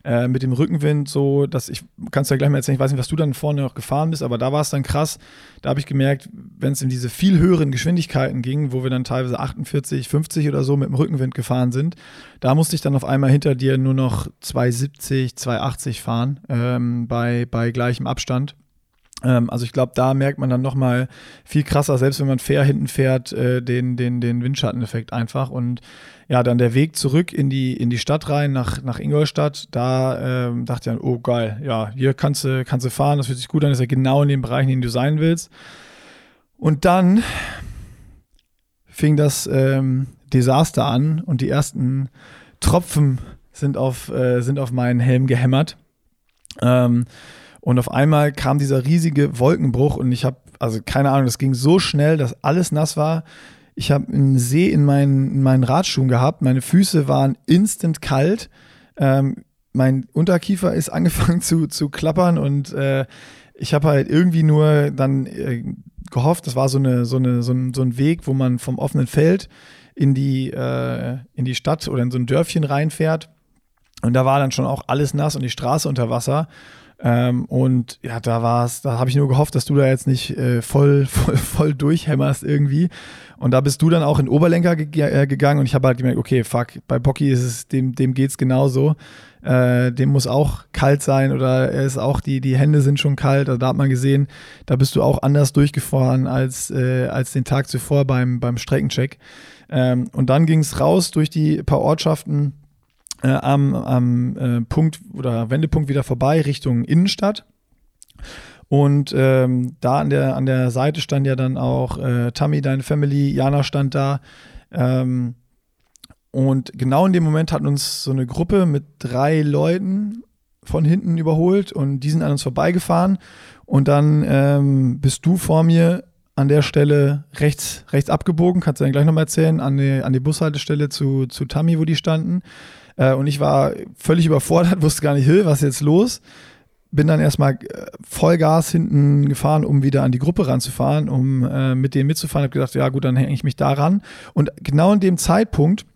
Speaker 1: äh, mit dem Rückenwind so, dass ich, kannst du ja gleich mal erzählen, ich weiß nicht, was du dann vorne noch gefahren bist, aber da war es dann krass. Da habe ich gemerkt, wenn es in diese viel höheren Geschwindigkeiten ging, wo wir dann teilweise 48, 50 oder so mit dem Rückenwind gefahren sind, da musste ich dann auf einmal hinter dir nur noch 270, 280 fahren, ähm, bei, bei gleichem Abstand. Ähm, also ich glaube, da merkt man dann nochmal viel krasser, selbst wenn man fair hinten fährt, äh, den, den, den Windschatteneffekt einfach. Und ja, dann der Weg zurück in die, in die Stadt rein, nach, nach Ingolstadt, da ähm, dachte ich dann, oh geil, ja, hier kannst du, kannst du fahren, das fühlt sich gut an, das ist ja genau in dem Bereich, in dem du sein willst. Und dann fing das ähm, Desaster an und die ersten Tropfen sind auf, äh, sind auf meinen Helm gehämmert. Ähm, und auf einmal kam dieser riesige Wolkenbruch und ich habe, also keine Ahnung, das ging so schnell, dass alles nass war. Ich habe einen See in meinen, in meinen Radschuhen gehabt. Meine Füße waren instant kalt. Ähm, mein Unterkiefer ist angefangen zu, zu klappern und äh, ich habe halt irgendwie nur dann äh, gehofft, das war so, eine, so, eine, so, ein, so ein Weg, wo man vom offenen Feld in die, äh, in die Stadt oder in so ein Dörfchen reinfährt. Und da war dann schon auch alles nass und die Straße unter Wasser. Ähm, und ja, da war es, da habe ich nur gehofft, dass du da jetzt nicht äh, voll, voll, voll durchhämmerst irgendwie. Und da bist du dann auch in Oberlenker ge äh, gegangen und ich habe halt gemerkt, okay, fuck, bei Pocky ist es, dem, dem geht's genauso. Äh, dem muss auch kalt sein oder er ist auch, die, die Hände sind schon kalt. Also da hat man gesehen, da bist du auch anders durchgefahren als, äh, als den Tag zuvor beim, beim Streckencheck. Ähm, und dann ging es raus durch die paar Ortschaften äh, am, am äh, Punkt oder Wendepunkt wieder vorbei Richtung Innenstadt. Und ähm, da an der, an der Seite stand ja dann auch äh, Tammy, deine Family, Jana stand da. Ähm, und genau in dem Moment hat uns so eine Gruppe mit drei Leuten von hinten überholt und die sind an uns vorbeigefahren. Und dann ähm, bist du vor mir an der Stelle rechts, rechts abgebogen, kannst du dann gleich nochmal erzählen, an die, an die Bushaltestelle zu, zu Tammy, wo die standen. Äh, und ich war völlig überfordert, wusste gar nicht, was ist jetzt los? Bin dann erstmal äh, Vollgas hinten gefahren, um wieder an die Gruppe ranzufahren, um äh, mit denen mitzufahren. Hab gedacht, ja gut, dann hänge ich mich da ran. Und genau in dem Zeitpunkt,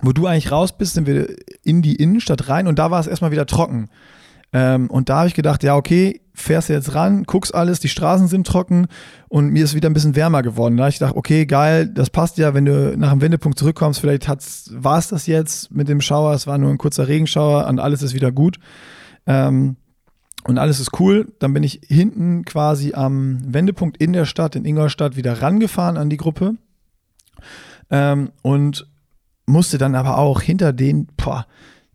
Speaker 1: wo du eigentlich raus bist, sind wir in die Innenstadt rein und da war es erstmal wieder trocken. Ähm, und da habe ich gedacht, ja, okay, fährst du jetzt ran, guckst alles, die Straßen sind trocken und mir ist wieder ein bisschen wärmer geworden. Da habe ich gedacht, okay, geil, das passt ja, wenn du nach dem Wendepunkt zurückkommst, vielleicht war es das jetzt mit dem Schauer, es war nur ein kurzer Regenschauer und alles ist wieder gut. Ähm, und alles ist cool. Dann bin ich hinten quasi am Wendepunkt in der Stadt, in Ingolstadt, wieder rangefahren an die Gruppe. Ähm, und musste dann aber auch hinter den, boah,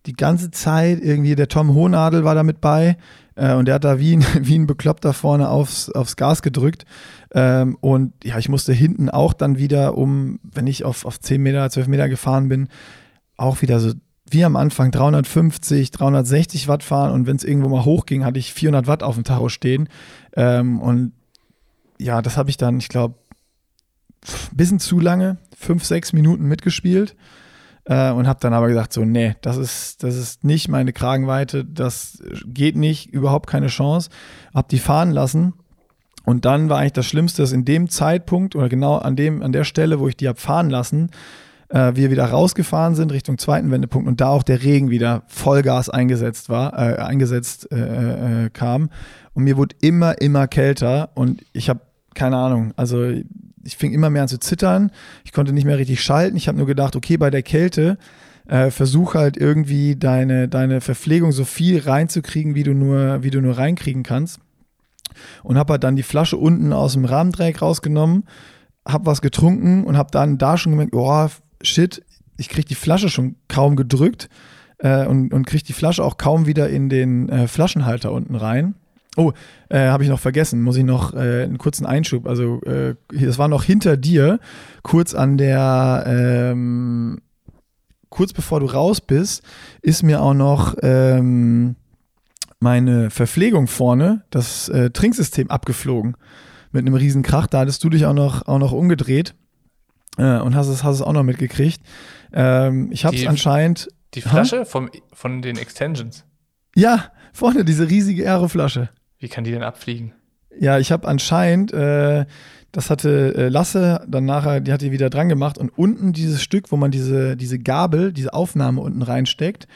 Speaker 1: die ganze Zeit irgendwie, der Tom Hohnadel war da mit bei äh, und der hat da wie ein, wie ein Bekloppter vorne aufs, aufs Gas gedrückt. Ähm, und ja, ich musste hinten auch dann wieder um, wenn ich auf, auf 10 Meter, 12 Meter gefahren bin, auch wieder so wie am Anfang 350, 360 Watt fahren und wenn es irgendwo mal hochging, hatte ich 400 Watt auf dem Tacho stehen. Ähm, und ja, das habe ich dann, ich glaube, ein bisschen zu lange, fünf, sechs Minuten mitgespielt. Äh, und habe dann aber gesagt, so, nee, das ist, das ist nicht meine Kragenweite, das geht nicht, überhaupt keine Chance. Hab die fahren lassen. Und dann war eigentlich das Schlimmste, dass in dem Zeitpunkt oder genau an, dem, an der Stelle, wo ich die habe fahren lassen, äh, wir wieder rausgefahren sind Richtung zweiten Wendepunkt und da auch der Regen wieder Vollgas eingesetzt war, äh, eingesetzt äh, äh kam. Und mir wurde immer, immer kälter und ich habe keine Ahnung, also ich fing immer mehr an zu zittern. Ich konnte nicht mehr richtig schalten. Ich habe nur gedacht, okay, bei der Kälte äh, versuch halt irgendwie deine, deine Verpflegung so viel reinzukriegen, wie du nur, wie du nur reinkriegen kannst. Und habe halt dann die Flasche unten aus dem Rahmendreieck rausgenommen, habe was getrunken und habe dann da schon gemerkt, oh shit, ich kriege die Flasche schon kaum gedrückt äh, und, und kriege die Flasche auch kaum wieder in den äh, Flaschenhalter unten rein. Oh, äh, habe ich noch vergessen, muss ich noch äh, einen kurzen Einschub. Also, äh, das war noch hinter dir, kurz an der, ähm, kurz bevor du raus bist, ist mir auch noch ähm, meine Verpflegung vorne, das äh, Trinksystem abgeflogen. Mit einem riesen Krach. Da hattest du dich auch noch, auch noch umgedreht äh, und hast es, hast es auch noch mitgekriegt. Ähm, ich habe es anscheinend.
Speaker 2: Die Flasche vom, von den Extensions.
Speaker 1: Ja, vorne diese riesige Aeroflasche.
Speaker 2: Wie kann die denn abfliegen?
Speaker 1: Ja, ich habe anscheinend, äh, das hatte äh, Lasse dann nachher, die hat die wieder dran gemacht und unten dieses Stück, wo man diese, diese Gabel, diese Aufnahme unten reinsteckt,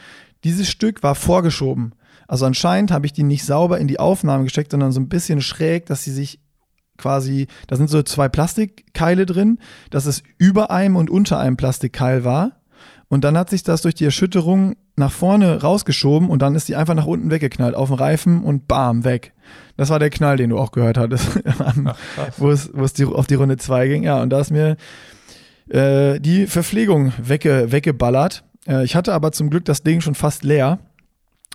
Speaker 1: dieses Stück war vorgeschoben. Also anscheinend habe ich die nicht sauber in die Aufnahme gesteckt, sondern so ein bisschen schräg, dass sie sich quasi, da sind so zwei Plastikkeile drin, dass es über einem und unter einem Plastikkeil war. Und dann hat sich das durch die Erschütterung nach vorne rausgeschoben und dann ist die einfach nach unten weggeknallt auf den Reifen und bam, weg. Das war der Knall, den du auch gehört hattest, Ach, wo es, wo es die, auf die Runde 2 ging. Ja, und da ist mir äh, die Verpflegung wegge, weggeballert. Äh, ich hatte aber zum Glück das Ding schon fast leer.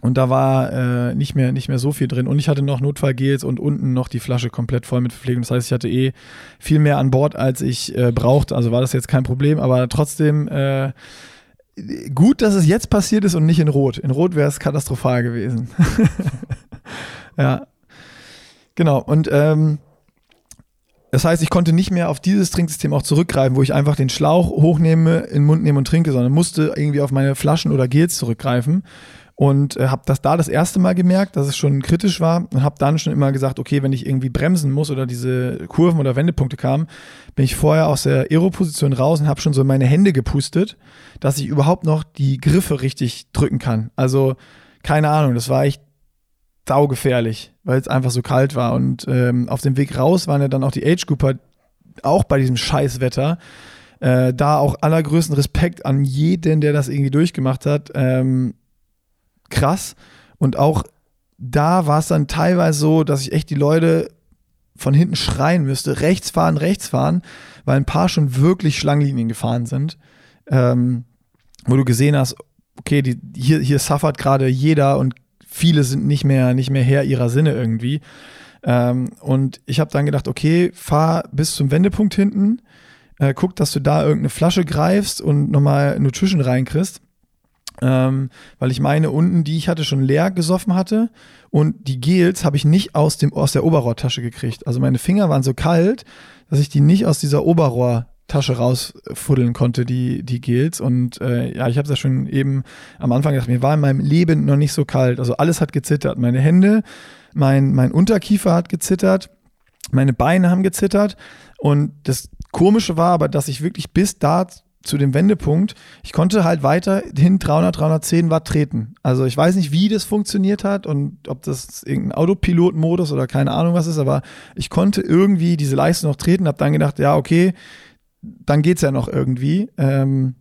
Speaker 1: Und da war äh, nicht, mehr, nicht mehr so viel drin. Und ich hatte noch Notfallgels und unten noch die Flasche komplett voll mit Verpflegung. Das heißt, ich hatte eh viel mehr an Bord, als ich äh, brauchte. Also war das jetzt kein Problem. Aber trotzdem äh, gut, dass es jetzt passiert ist und nicht in Rot. In Rot wäre es katastrophal gewesen. ja. Genau. Und ähm, das heißt, ich konnte nicht mehr auf dieses Trinksystem auch zurückgreifen, wo ich einfach den Schlauch hochnehme, in den Mund nehme und trinke, sondern musste irgendwie auf meine Flaschen oder Gels zurückgreifen und äh, habe das da das erste Mal gemerkt, dass es schon kritisch war und habe dann schon immer gesagt, okay, wenn ich irgendwie bremsen muss oder diese Kurven oder Wendepunkte kamen, bin ich vorher aus der Aero-Position raus und habe schon so meine Hände gepustet, dass ich überhaupt noch die Griffe richtig drücken kann. Also keine Ahnung, das war echt saugefährlich, weil es einfach so kalt war und ähm, auf dem Weg raus waren ja dann auch die Age Cooper auch bei diesem Scheißwetter. Äh, da auch allergrößten Respekt an jeden, der das irgendwie durchgemacht hat. Ähm, krass. Und auch da war es dann teilweise so, dass ich echt die Leute von hinten schreien müsste, rechts fahren, rechts fahren, weil ein paar schon wirklich Schlangenlinien gefahren sind, ähm, wo du gesehen hast, okay, die, hier, hier suffert gerade jeder und viele sind nicht mehr, nicht mehr Herr ihrer Sinne irgendwie. Ähm, und ich habe dann gedacht, okay, fahr bis zum Wendepunkt hinten, äh, guck, dass du da irgendeine Flasche greifst und nochmal Nutrition reinkriegst. Ähm, weil ich meine unten, die ich hatte, schon leer gesoffen hatte und die Gels habe ich nicht aus, dem, aus der Oberrohrtasche gekriegt. Also meine Finger waren so kalt, dass ich die nicht aus dieser Oberrohrtasche rausfuddeln konnte, die, die Gels. Und äh, ja, ich habe es ja schon eben am Anfang gesagt, mir war in meinem Leben noch nicht so kalt. Also alles hat gezittert. Meine Hände, mein, mein Unterkiefer hat gezittert, meine Beine haben gezittert. Und das Komische war aber, dass ich wirklich bis da zu dem Wendepunkt, ich konnte halt weiterhin 300, 310 Watt treten. Also ich weiß nicht, wie das funktioniert hat und ob das irgendein Autopilot-Modus oder keine Ahnung was ist, aber ich konnte irgendwie diese Leistung noch treten, habe dann gedacht, ja, okay, dann geht es ja noch irgendwie ähm,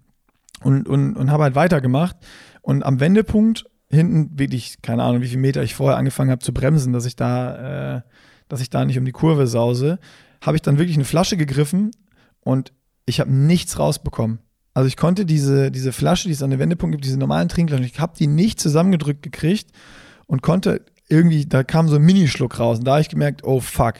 Speaker 1: und, und, und habe halt weitergemacht. Und am Wendepunkt hinten wirklich, keine Ahnung, wie viele Meter ich vorher angefangen habe zu bremsen, dass ich da, äh, dass ich da nicht um die Kurve sause, habe ich dann wirklich eine Flasche gegriffen und ich habe nichts rausbekommen. Also ich konnte diese, diese Flasche, die es an den Wendepunkt gibt, diese normalen Trinkflaschen, ich habe die nicht zusammengedrückt gekriegt und konnte irgendwie, da kam so ein Minischluck raus. Und da habe ich gemerkt, oh fuck,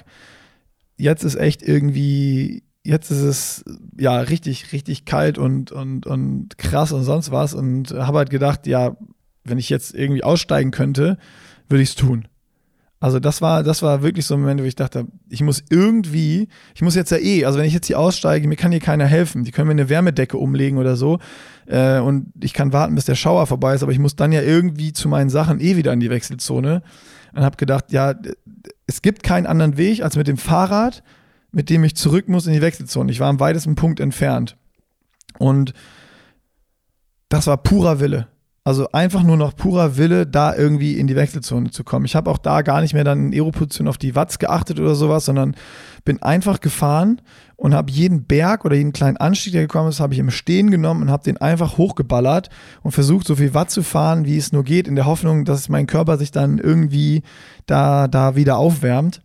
Speaker 1: jetzt ist echt irgendwie, jetzt ist es ja richtig, richtig kalt und, und, und krass und sonst was. Und habe halt gedacht, ja, wenn ich jetzt irgendwie aussteigen könnte, würde ich es tun. Also das war, das war wirklich so ein Moment, wo ich dachte, ich muss irgendwie, ich muss jetzt ja eh, also wenn ich jetzt hier aussteige, mir kann hier keiner helfen. Die können mir eine Wärmedecke umlegen oder so. Äh, und ich kann warten, bis der Schauer vorbei ist, aber ich muss dann ja irgendwie zu meinen Sachen eh wieder in die Wechselzone. Und habe gedacht, ja, es gibt keinen anderen Weg als mit dem Fahrrad, mit dem ich zurück muss in die Wechselzone. Ich war am weitesten Punkt entfernt. Und das war purer Wille. Also einfach nur noch purer Wille, da irgendwie in die Wechselzone zu kommen. Ich habe auch da gar nicht mehr dann in Aeroposition auf die Watts geachtet oder sowas, sondern bin einfach gefahren und habe jeden Berg oder jeden kleinen Anstieg, der gekommen ist, habe ich im Stehen genommen und habe den einfach hochgeballert und versucht, so viel Watt zu fahren, wie es nur geht, in der Hoffnung, dass mein Körper sich dann irgendwie da, da wieder aufwärmt.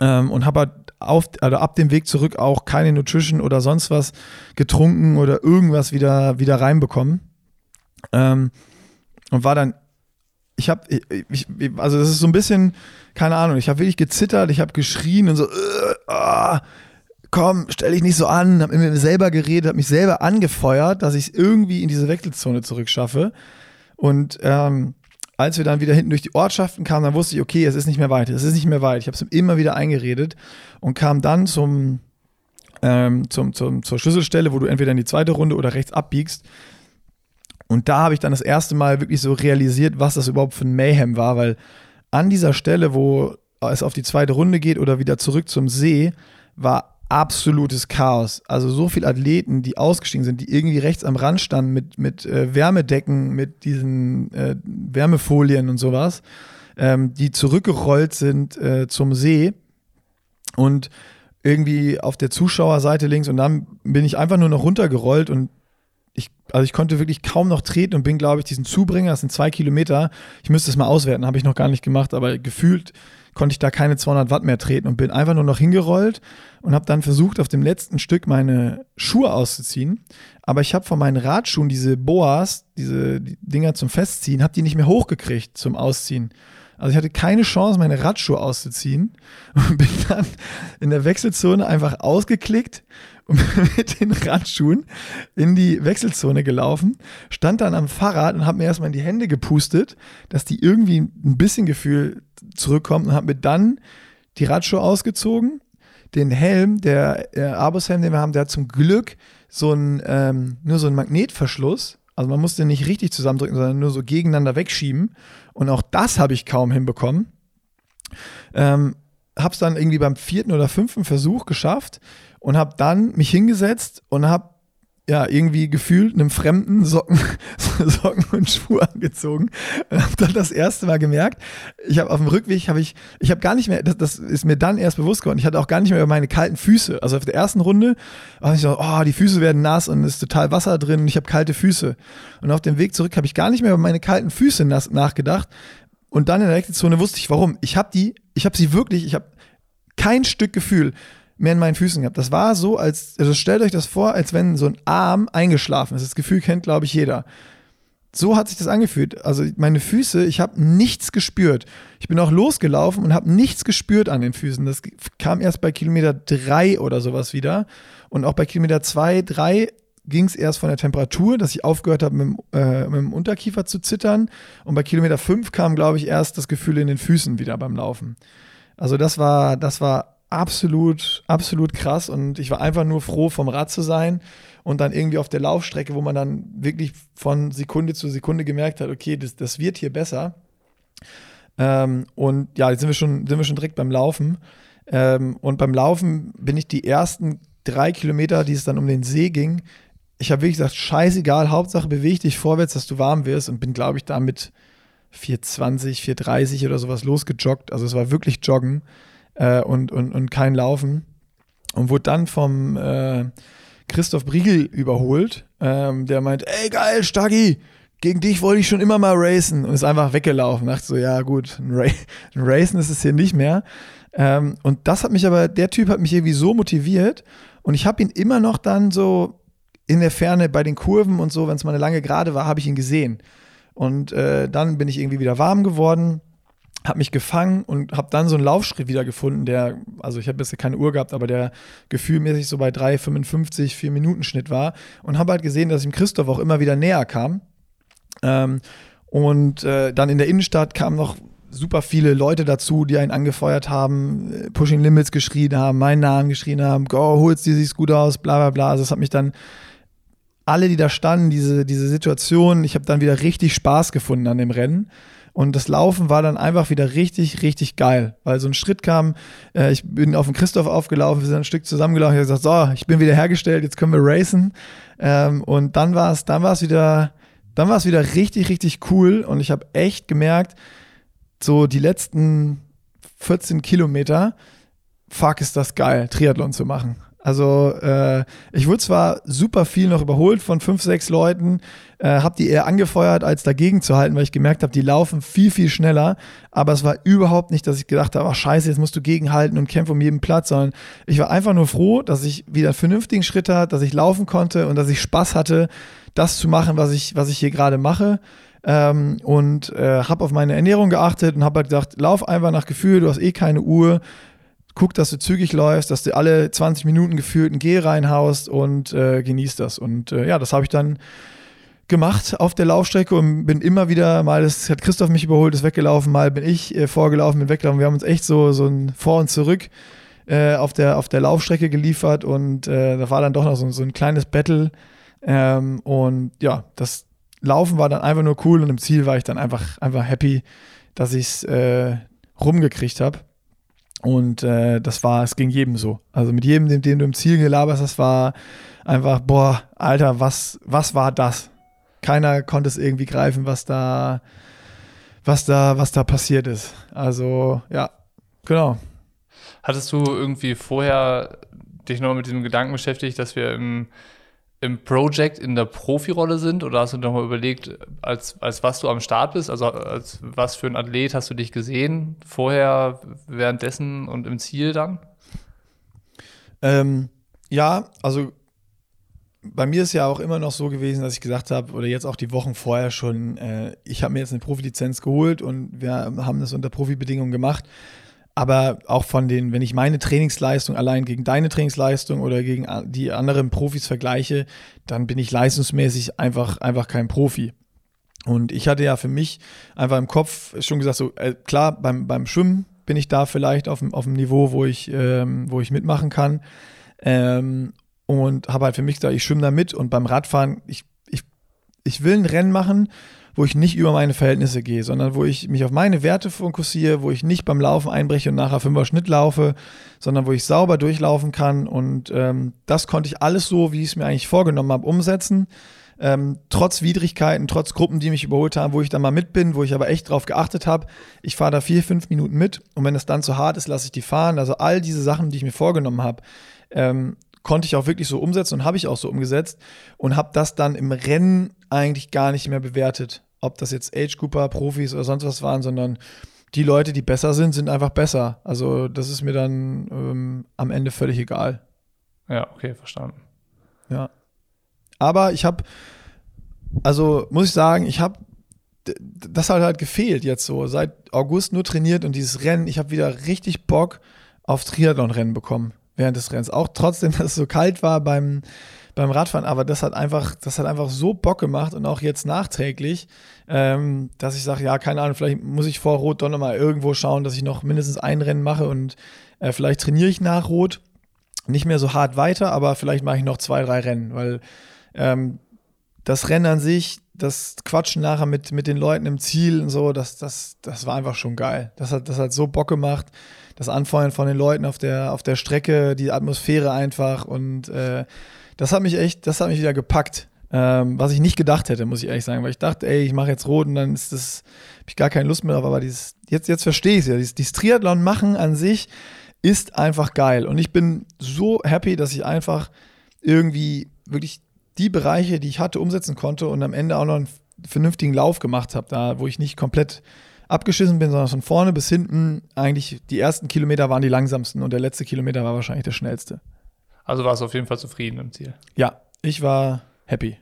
Speaker 1: Ähm, und habe halt auf, also ab dem Weg zurück auch keine Nutrition oder sonst was getrunken oder irgendwas wieder, wieder reinbekommen. Ähm, und war dann, ich habe, also das ist so ein bisschen, keine Ahnung, ich habe wirklich gezittert, ich habe geschrien und so, äh, ah, komm, stell dich nicht so an, habe mit mir selber geredet, habe mich selber angefeuert, dass ich es irgendwie in diese Wechselzone zurückschaffe. Und ähm, als wir dann wieder hinten durch die Ortschaften kamen, dann wusste ich, okay, es ist nicht mehr weit, es ist nicht mehr weit. Ich habe es immer wieder eingeredet und kam dann zum, ähm, zum, zum, zur Schlüsselstelle, wo du entweder in die zweite Runde oder rechts abbiegst. Und da habe ich dann das erste Mal wirklich so realisiert, was das überhaupt für ein Mayhem war, weil an dieser Stelle, wo es auf die zweite Runde geht oder wieder zurück zum See, war absolutes Chaos. Also so viele Athleten, die ausgestiegen sind, die irgendwie rechts am Rand standen mit, mit äh, Wärmedecken, mit diesen äh, Wärmefolien und sowas, ähm, die zurückgerollt sind äh, zum See und irgendwie auf der Zuschauerseite links und dann bin ich einfach nur noch runtergerollt und ich, also ich konnte wirklich kaum noch treten und bin, glaube ich, diesen Zubringer, das sind zwei Kilometer, ich müsste es mal auswerten, habe ich noch gar nicht gemacht, aber gefühlt konnte ich da keine 200 Watt mehr treten und bin einfach nur noch hingerollt und habe dann versucht, auf dem letzten Stück meine Schuhe auszuziehen. Aber ich habe von meinen Radschuhen diese Boas, diese die Dinger zum Festziehen, habe die nicht mehr hochgekriegt zum Ausziehen. Also ich hatte keine Chance, meine Radschuhe auszuziehen und bin dann in der Wechselzone einfach ausgeklickt und mit den Radschuhen in die Wechselzone gelaufen, stand dann am Fahrrad und habe mir erstmal in die Hände gepustet, dass die irgendwie ein bisschen Gefühl zurückkommt und habe mir dann die Radschuhe ausgezogen. Den Helm, der, der Abus-Helm, den wir haben, der hat zum Glück so ein, ähm, nur so einen Magnetverschluss. Also man musste nicht richtig zusammendrücken, sondern nur so gegeneinander wegschieben. Und auch das habe ich kaum hinbekommen. Ähm, habe es dann irgendwie beim vierten oder fünften Versuch geschafft und habe dann mich hingesetzt und habe ja, irgendwie gefühlt einem Fremden Socken, Socken und Schuhe angezogen. Habe dann das erste Mal gemerkt, ich habe auf dem Rückweg, habe ich, ich habe gar nicht mehr, das, das ist mir dann erst bewusst geworden, ich hatte auch gar nicht mehr über meine kalten Füße. Also auf der ersten Runde war ich so, oh, die Füße werden nass und es ist total Wasser drin und ich habe kalte Füße. Und auf dem Weg zurück habe ich gar nicht mehr über meine kalten Füße nass, nachgedacht. Und dann in der Wechselzone wusste ich, warum. Ich habe die, ich habe sie wirklich, ich habe kein Stück Gefühl mehr in meinen Füßen gehabt. Das war so, als, also stellt euch das vor, als wenn so ein Arm eingeschlafen ist. Das Gefühl kennt, glaube ich, jeder. So hat sich das angefühlt. Also meine Füße, ich habe nichts gespürt. Ich bin auch losgelaufen und habe nichts gespürt an den Füßen. Das kam erst bei Kilometer drei oder sowas wieder. Und auch bei Kilometer zwei, drei ging es erst von der Temperatur, dass ich aufgehört habe, mit, äh, mit, dem Unterkiefer zu zittern. Und bei Kilometer fünf kam, glaube ich, erst das Gefühl in den Füßen wieder beim Laufen. Also das war, das war absolut, absolut krass und ich war einfach nur froh, vom Rad zu sein und dann irgendwie auf der Laufstrecke, wo man dann wirklich von Sekunde zu Sekunde gemerkt hat, okay, das, das wird hier besser. Ähm, und ja, jetzt sind wir schon, sind wir schon direkt beim Laufen. Ähm, und beim Laufen bin ich die ersten drei Kilometer, die es dann um den See ging, ich habe wirklich gesagt, scheißegal, Hauptsache beweg dich vorwärts, dass du warm wirst und bin, glaube ich, damit 420, 430 oder sowas losgejoggt. Also es war wirklich Joggen äh, und, und, und kein Laufen. Und wurde dann vom äh, Christoph Briegel überholt, ähm, der meint, ey geil, Staggi, gegen dich wollte ich schon immer mal racen und ist einfach weggelaufen. Dachte so, ja gut, ein, Ra ein Racen ist es hier nicht mehr. Ähm, und das hat mich aber, der Typ hat mich irgendwie so motiviert und ich habe ihn immer noch dann so in der Ferne bei den Kurven und so, wenn es mal eine lange Gerade war, habe ich ihn gesehen. Und äh, dann bin ich irgendwie wieder warm geworden habe mich gefangen und habe dann so einen Laufschritt wieder gefunden, der, also ich habe bisher keine Uhr gehabt, aber der gefühlmäßig so bei 3,55, 4 Minuten Schnitt war und habe halt gesehen, dass ihm Christoph auch immer wieder näher kam. Ähm, und äh, dann in der Innenstadt kamen noch super viele Leute dazu, die einen angefeuert haben, äh, Pushing Limits geschrien haben, meinen Namen geschrien haben, go, holst dir, siehst gut aus, bla bla bla. Also es hat mich dann alle, die da standen, diese, diese Situation, ich habe dann wieder richtig Spaß gefunden an dem Rennen. Und das Laufen war dann einfach wieder richtig, richtig geil. Weil so ein Schritt kam, äh, ich bin auf den Christoph aufgelaufen, wir sind ein Stück zusammengelaufen, ich habe gesagt, so, ich bin wieder hergestellt, jetzt können wir racen. Ähm, und dann war es, dann war es wieder, dann war es wieder richtig, richtig cool. Und ich habe echt gemerkt, so die letzten 14 Kilometer, fuck, ist das geil, Triathlon zu machen. Also äh, ich wurde zwar super viel noch überholt von fünf, sechs Leuten, äh, habe die eher angefeuert, als dagegen zu halten, weil ich gemerkt habe, die laufen viel, viel schneller. Aber es war überhaupt nicht, dass ich gedacht habe, ach scheiße, jetzt musst du gegenhalten und kämpfen um jeden Platz, sondern ich war einfach nur froh, dass ich wieder einen vernünftigen Schritt hatte, dass ich laufen konnte und dass ich Spaß hatte, das zu machen, was ich, was ich hier gerade mache. Ähm, und äh, habe auf meine Ernährung geachtet und habe halt gesagt, lauf einfach nach Gefühl, du hast eh keine Uhr guck, dass du zügig läufst, dass du alle 20 Minuten gefühlt ein Gel reinhaust und äh, genießt das. Und äh, ja, das habe ich dann gemacht auf der Laufstrecke und bin immer wieder mal, das hat Christoph mich überholt, ist weggelaufen, mal bin ich äh, vorgelaufen, bin weggelaufen. Wir haben uns echt so, so ein Vor und Zurück äh, auf, der, auf der Laufstrecke geliefert und äh, da war dann doch noch so, so ein kleines Battle. Ähm, und ja, das Laufen war dann einfach nur cool und im Ziel war ich dann einfach, einfach happy, dass ich es äh, rumgekriegt habe. Und äh, das war, es ging jedem so. Also mit jedem, dem, dem du im Ziel gelaberst, das war einfach, boah, Alter, was, was war das? keiner konnte es irgendwie greifen, was da, was da, was da passiert ist. Also, ja, genau.
Speaker 2: Hattest du irgendwie vorher dich noch mit diesem Gedanken beschäftigt, dass wir im, im Project in der Profirolle sind? Oder hast du noch mal überlegt, als, als was du am Start bist? Also als was für ein Athlet hast du dich gesehen? Vorher, währenddessen und im Ziel dann?
Speaker 1: Ähm, ja, also bei mir ist ja auch immer noch so gewesen, dass ich gesagt habe, oder jetzt auch die Wochen vorher schon, äh, ich habe mir jetzt eine Profilizenz geholt und wir haben das unter Profibedingungen gemacht. Aber auch von den, wenn ich meine Trainingsleistung allein gegen deine Trainingsleistung oder gegen die anderen Profis vergleiche, dann bin ich leistungsmäßig einfach, einfach kein Profi. Und ich hatte ja für mich einfach im Kopf schon gesagt, so äh, klar, beim, beim Schwimmen bin ich da vielleicht auf, auf dem Niveau, wo ich, ähm, wo ich mitmachen kann. Ähm, und habe halt für mich gesagt, ich schwimme da mit und beim Radfahren, ich, ich, ich will ein Rennen machen, wo ich nicht über meine Verhältnisse gehe, sondern wo ich mich auf meine Werte fokussiere, wo ich nicht beim Laufen einbreche und nachher fünfer Schnitt laufe, sondern wo ich sauber durchlaufen kann. Und ähm, das konnte ich alles so, wie ich es mir eigentlich vorgenommen habe, umsetzen. Ähm, trotz Widrigkeiten, trotz Gruppen, die mich überholt haben, wo ich dann mal mit bin, wo ich aber echt drauf geachtet habe. Ich fahre da vier, fünf Minuten mit und wenn es dann zu hart ist, lasse ich die fahren. Also all diese Sachen, die ich mir vorgenommen habe, ähm, konnte ich auch wirklich so umsetzen und habe ich auch so umgesetzt und habe das dann im Rennen eigentlich gar nicht mehr bewertet, ob das jetzt Age Cooper, Profis oder sonst was waren, sondern die Leute, die besser sind, sind einfach besser. Also das ist mir dann ähm, am Ende völlig egal.
Speaker 2: Ja, okay, verstanden.
Speaker 1: Ja. Aber ich habe, also muss ich sagen, ich habe, das hat halt gefehlt jetzt so. Seit August nur trainiert und dieses Rennen, ich habe wieder richtig Bock auf Triathlon-Rennen bekommen während des Rennens. Auch trotzdem, dass es so kalt war beim, beim Radfahren, aber das hat einfach, das hat einfach so Bock gemacht und auch jetzt nachträglich, ähm, dass ich sage, ja, keine Ahnung, vielleicht muss ich vor Rot doch nochmal irgendwo schauen, dass ich noch mindestens ein Rennen mache und äh, vielleicht trainiere ich nach Rot nicht mehr so hart weiter, aber vielleicht mache ich noch zwei, drei Rennen, weil ähm, das Rennen an sich, das Quatschen nachher mit, mit den Leuten im Ziel und so, das, das, das war einfach schon geil. Das hat, das hat so Bock gemacht das Anfeuern von den Leuten auf der, auf der Strecke, die Atmosphäre einfach und äh, das hat mich echt, das hat mich wieder gepackt. Ähm, was ich nicht gedacht hätte, muss ich ehrlich sagen, weil ich dachte, ey, ich mache jetzt rot und dann ist das, habe ich gar keine Lust mehr aber dieses, jetzt, jetzt verstehe ich es ja, dieses, dieses Triathlon machen an sich ist einfach geil und ich bin so happy, dass ich einfach irgendwie wirklich die Bereiche, die ich hatte, umsetzen konnte und am Ende auch noch einen vernünftigen Lauf gemacht habe, da wo ich nicht komplett abgeschissen bin, sondern von vorne bis hinten eigentlich die ersten Kilometer waren die langsamsten und der letzte Kilometer war wahrscheinlich der schnellste.
Speaker 2: Also warst du auf jeden Fall zufrieden im Ziel?
Speaker 1: Ja, ich war happy.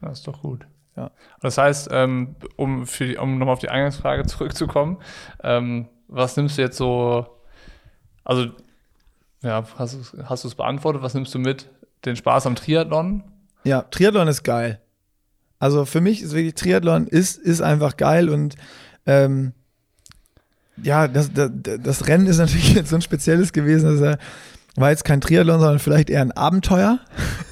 Speaker 2: Das ist doch gut.
Speaker 1: Ja.
Speaker 2: Das heißt, ähm, um, für, um nochmal auf die Eingangsfrage zurückzukommen, ähm, was nimmst du jetzt so, also ja, hast du hast es beantwortet, was nimmst du mit? Den Spaß am Triathlon?
Speaker 1: Ja, Triathlon ist geil. Also für mich ist wirklich Triathlon ist, ist einfach geil und ähm, ja, das, das, das, Rennen ist natürlich jetzt so ein spezielles gewesen. Das war jetzt kein Triathlon, sondern vielleicht eher ein Abenteuer.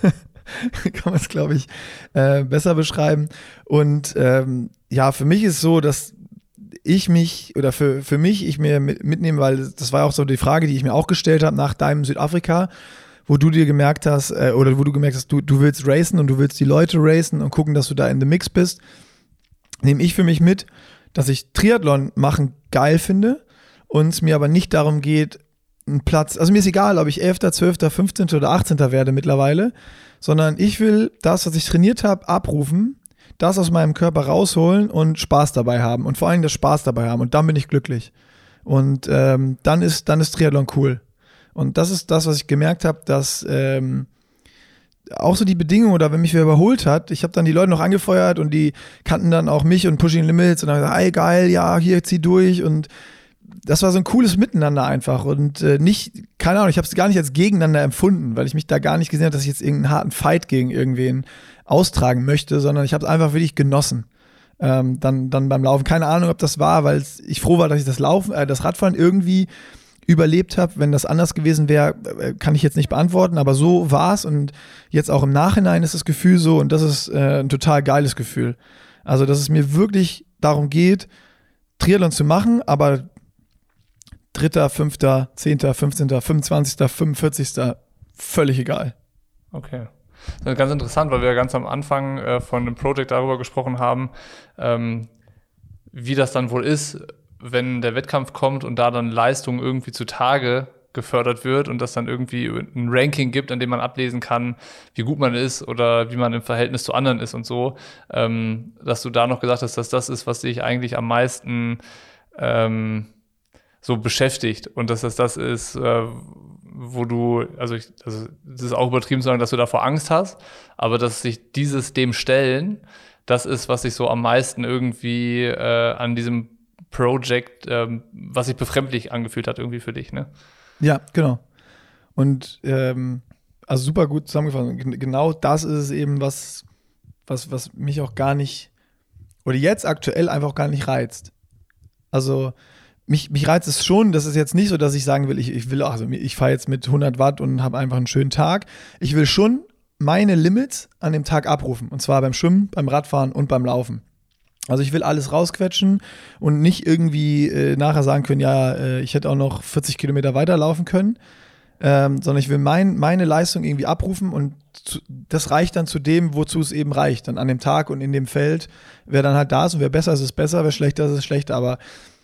Speaker 1: Kann man es, glaube ich, äh, besser beschreiben. Und ähm, ja, für mich ist so, dass ich mich oder für, für mich ich mir mit, mitnehme, weil das war auch so die Frage, die ich mir auch gestellt habe nach deinem Südafrika, wo du dir gemerkt hast, äh, oder wo du gemerkt hast, du, du willst racen und du willst die Leute racen und gucken, dass du da in the Mix bist, nehme ich für mich mit, dass ich Triathlon machen geil finde und es mir aber nicht darum geht, einen Platz, also mir ist egal, ob ich 11., 12., 15. oder 18. werde mittlerweile, sondern ich will das, was ich trainiert habe, abrufen, das aus meinem Körper rausholen und Spaß dabei haben und vor allem das Spaß dabei haben und dann bin ich glücklich. Und ähm, dann ist dann ist Triathlon cool. Und das ist das, was ich gemerkt habe, dass ähm, auch so die Bedingungen oder wenn mich wer überholt hat, ich habe dann die Leute noch angefeuert und die kannten dann auch mich und Pushing Limits und dann gesagt, ey geil, ja, hier zieh durch und das war so ein cooles Miteinander einfach und äh, nicht, keine Ahnung, ich habe es gar nicht als gegeneinander empfunden, weil ich mich da gar nicht gesehen habe, dass ich jetzt irgendeinen harten Fight gegen irgendwen austragen möchte, sondern ich habe es einfach wirklich genossen. Ähm, dann, dann beim Laufen. Keine Ahnung, ob das war, weil ich froh war, dass ich das Laufen, äh, das Radfahren irgendwie überlebt habe. Wenn das anders gewesen wäre, äh, kann ich jetzt nicht beantworten, aber so war es und jetzt auch im Nachhinein ist das Gefühl so und das ist äh, ein total geiles Gefühl. Also, dass es mir wirklich darum geht, Triathlon zu machen, aber dritter, fünfter, zehnter, fünfzehnter, 25., 45. völlig egal.
Speaker 2: Okay. Das ist ganz interessant, weil wir ganz am Anfang äh, von dem Projekt darüber gesprochen haben, ähm, wie das dann wohl ist, wenn der Wettkampf kommt und da dann Leistung irgendwie zutage gefördert wird und das dann irgendwie ein Ranking gibt, an dem man ablesen kann, wie gut man ist oder wie man im Verhältnis zu anderen ist und so, ähm, dass du da noch gesagt hast, dass das ist, was dich eigentlich am meisten ähm, so beschäftigt und dass das das ist, äh, wo du, also ich, also es ist auch übertrieben zu sagen, dass du davor Angst hast, aber dass sich dieses dem stellen, das ist, was sich so am meisten irgendwie äh, an diesem Project, ähm, was sich befremdlich angefühlt hat irgendwie für dich, ne?
Speaker 1: Ja, genau. Und ähm, also super gut zusammengefasst. Genau das ist es eben, was, was, was mich auch gar nicht, oder jetzt aktuell einfach gar nicht reizt. Also mich, mich reizt es schon, das ist jetzt nicht so, dass ich sagen will, ich, ich will, also ich fahre jetzt mit 100 Watt und habe einfach einen schönen Tag. Ich will schon meine Limits an dem Tag abrufen. Und zwar beim Schwimmen, beim Radfahren und beim Laufen. Also ich will alles rausquetschen und nicht irgendwie äh, nachher sagen können, ja, äh, ich hätte auch noch 40 Kilometer weiterlaufen können, ähm, sondern ich will mein, meine Leistung irgendwie abrufen und zu, das reicht dann zu dem, wozu es eben reicht. Dann an dem Tag und in dem Feld, wer dann halt da ist und wer besser ist, ist besser, wer schlechter ist, ist schlechter. Aber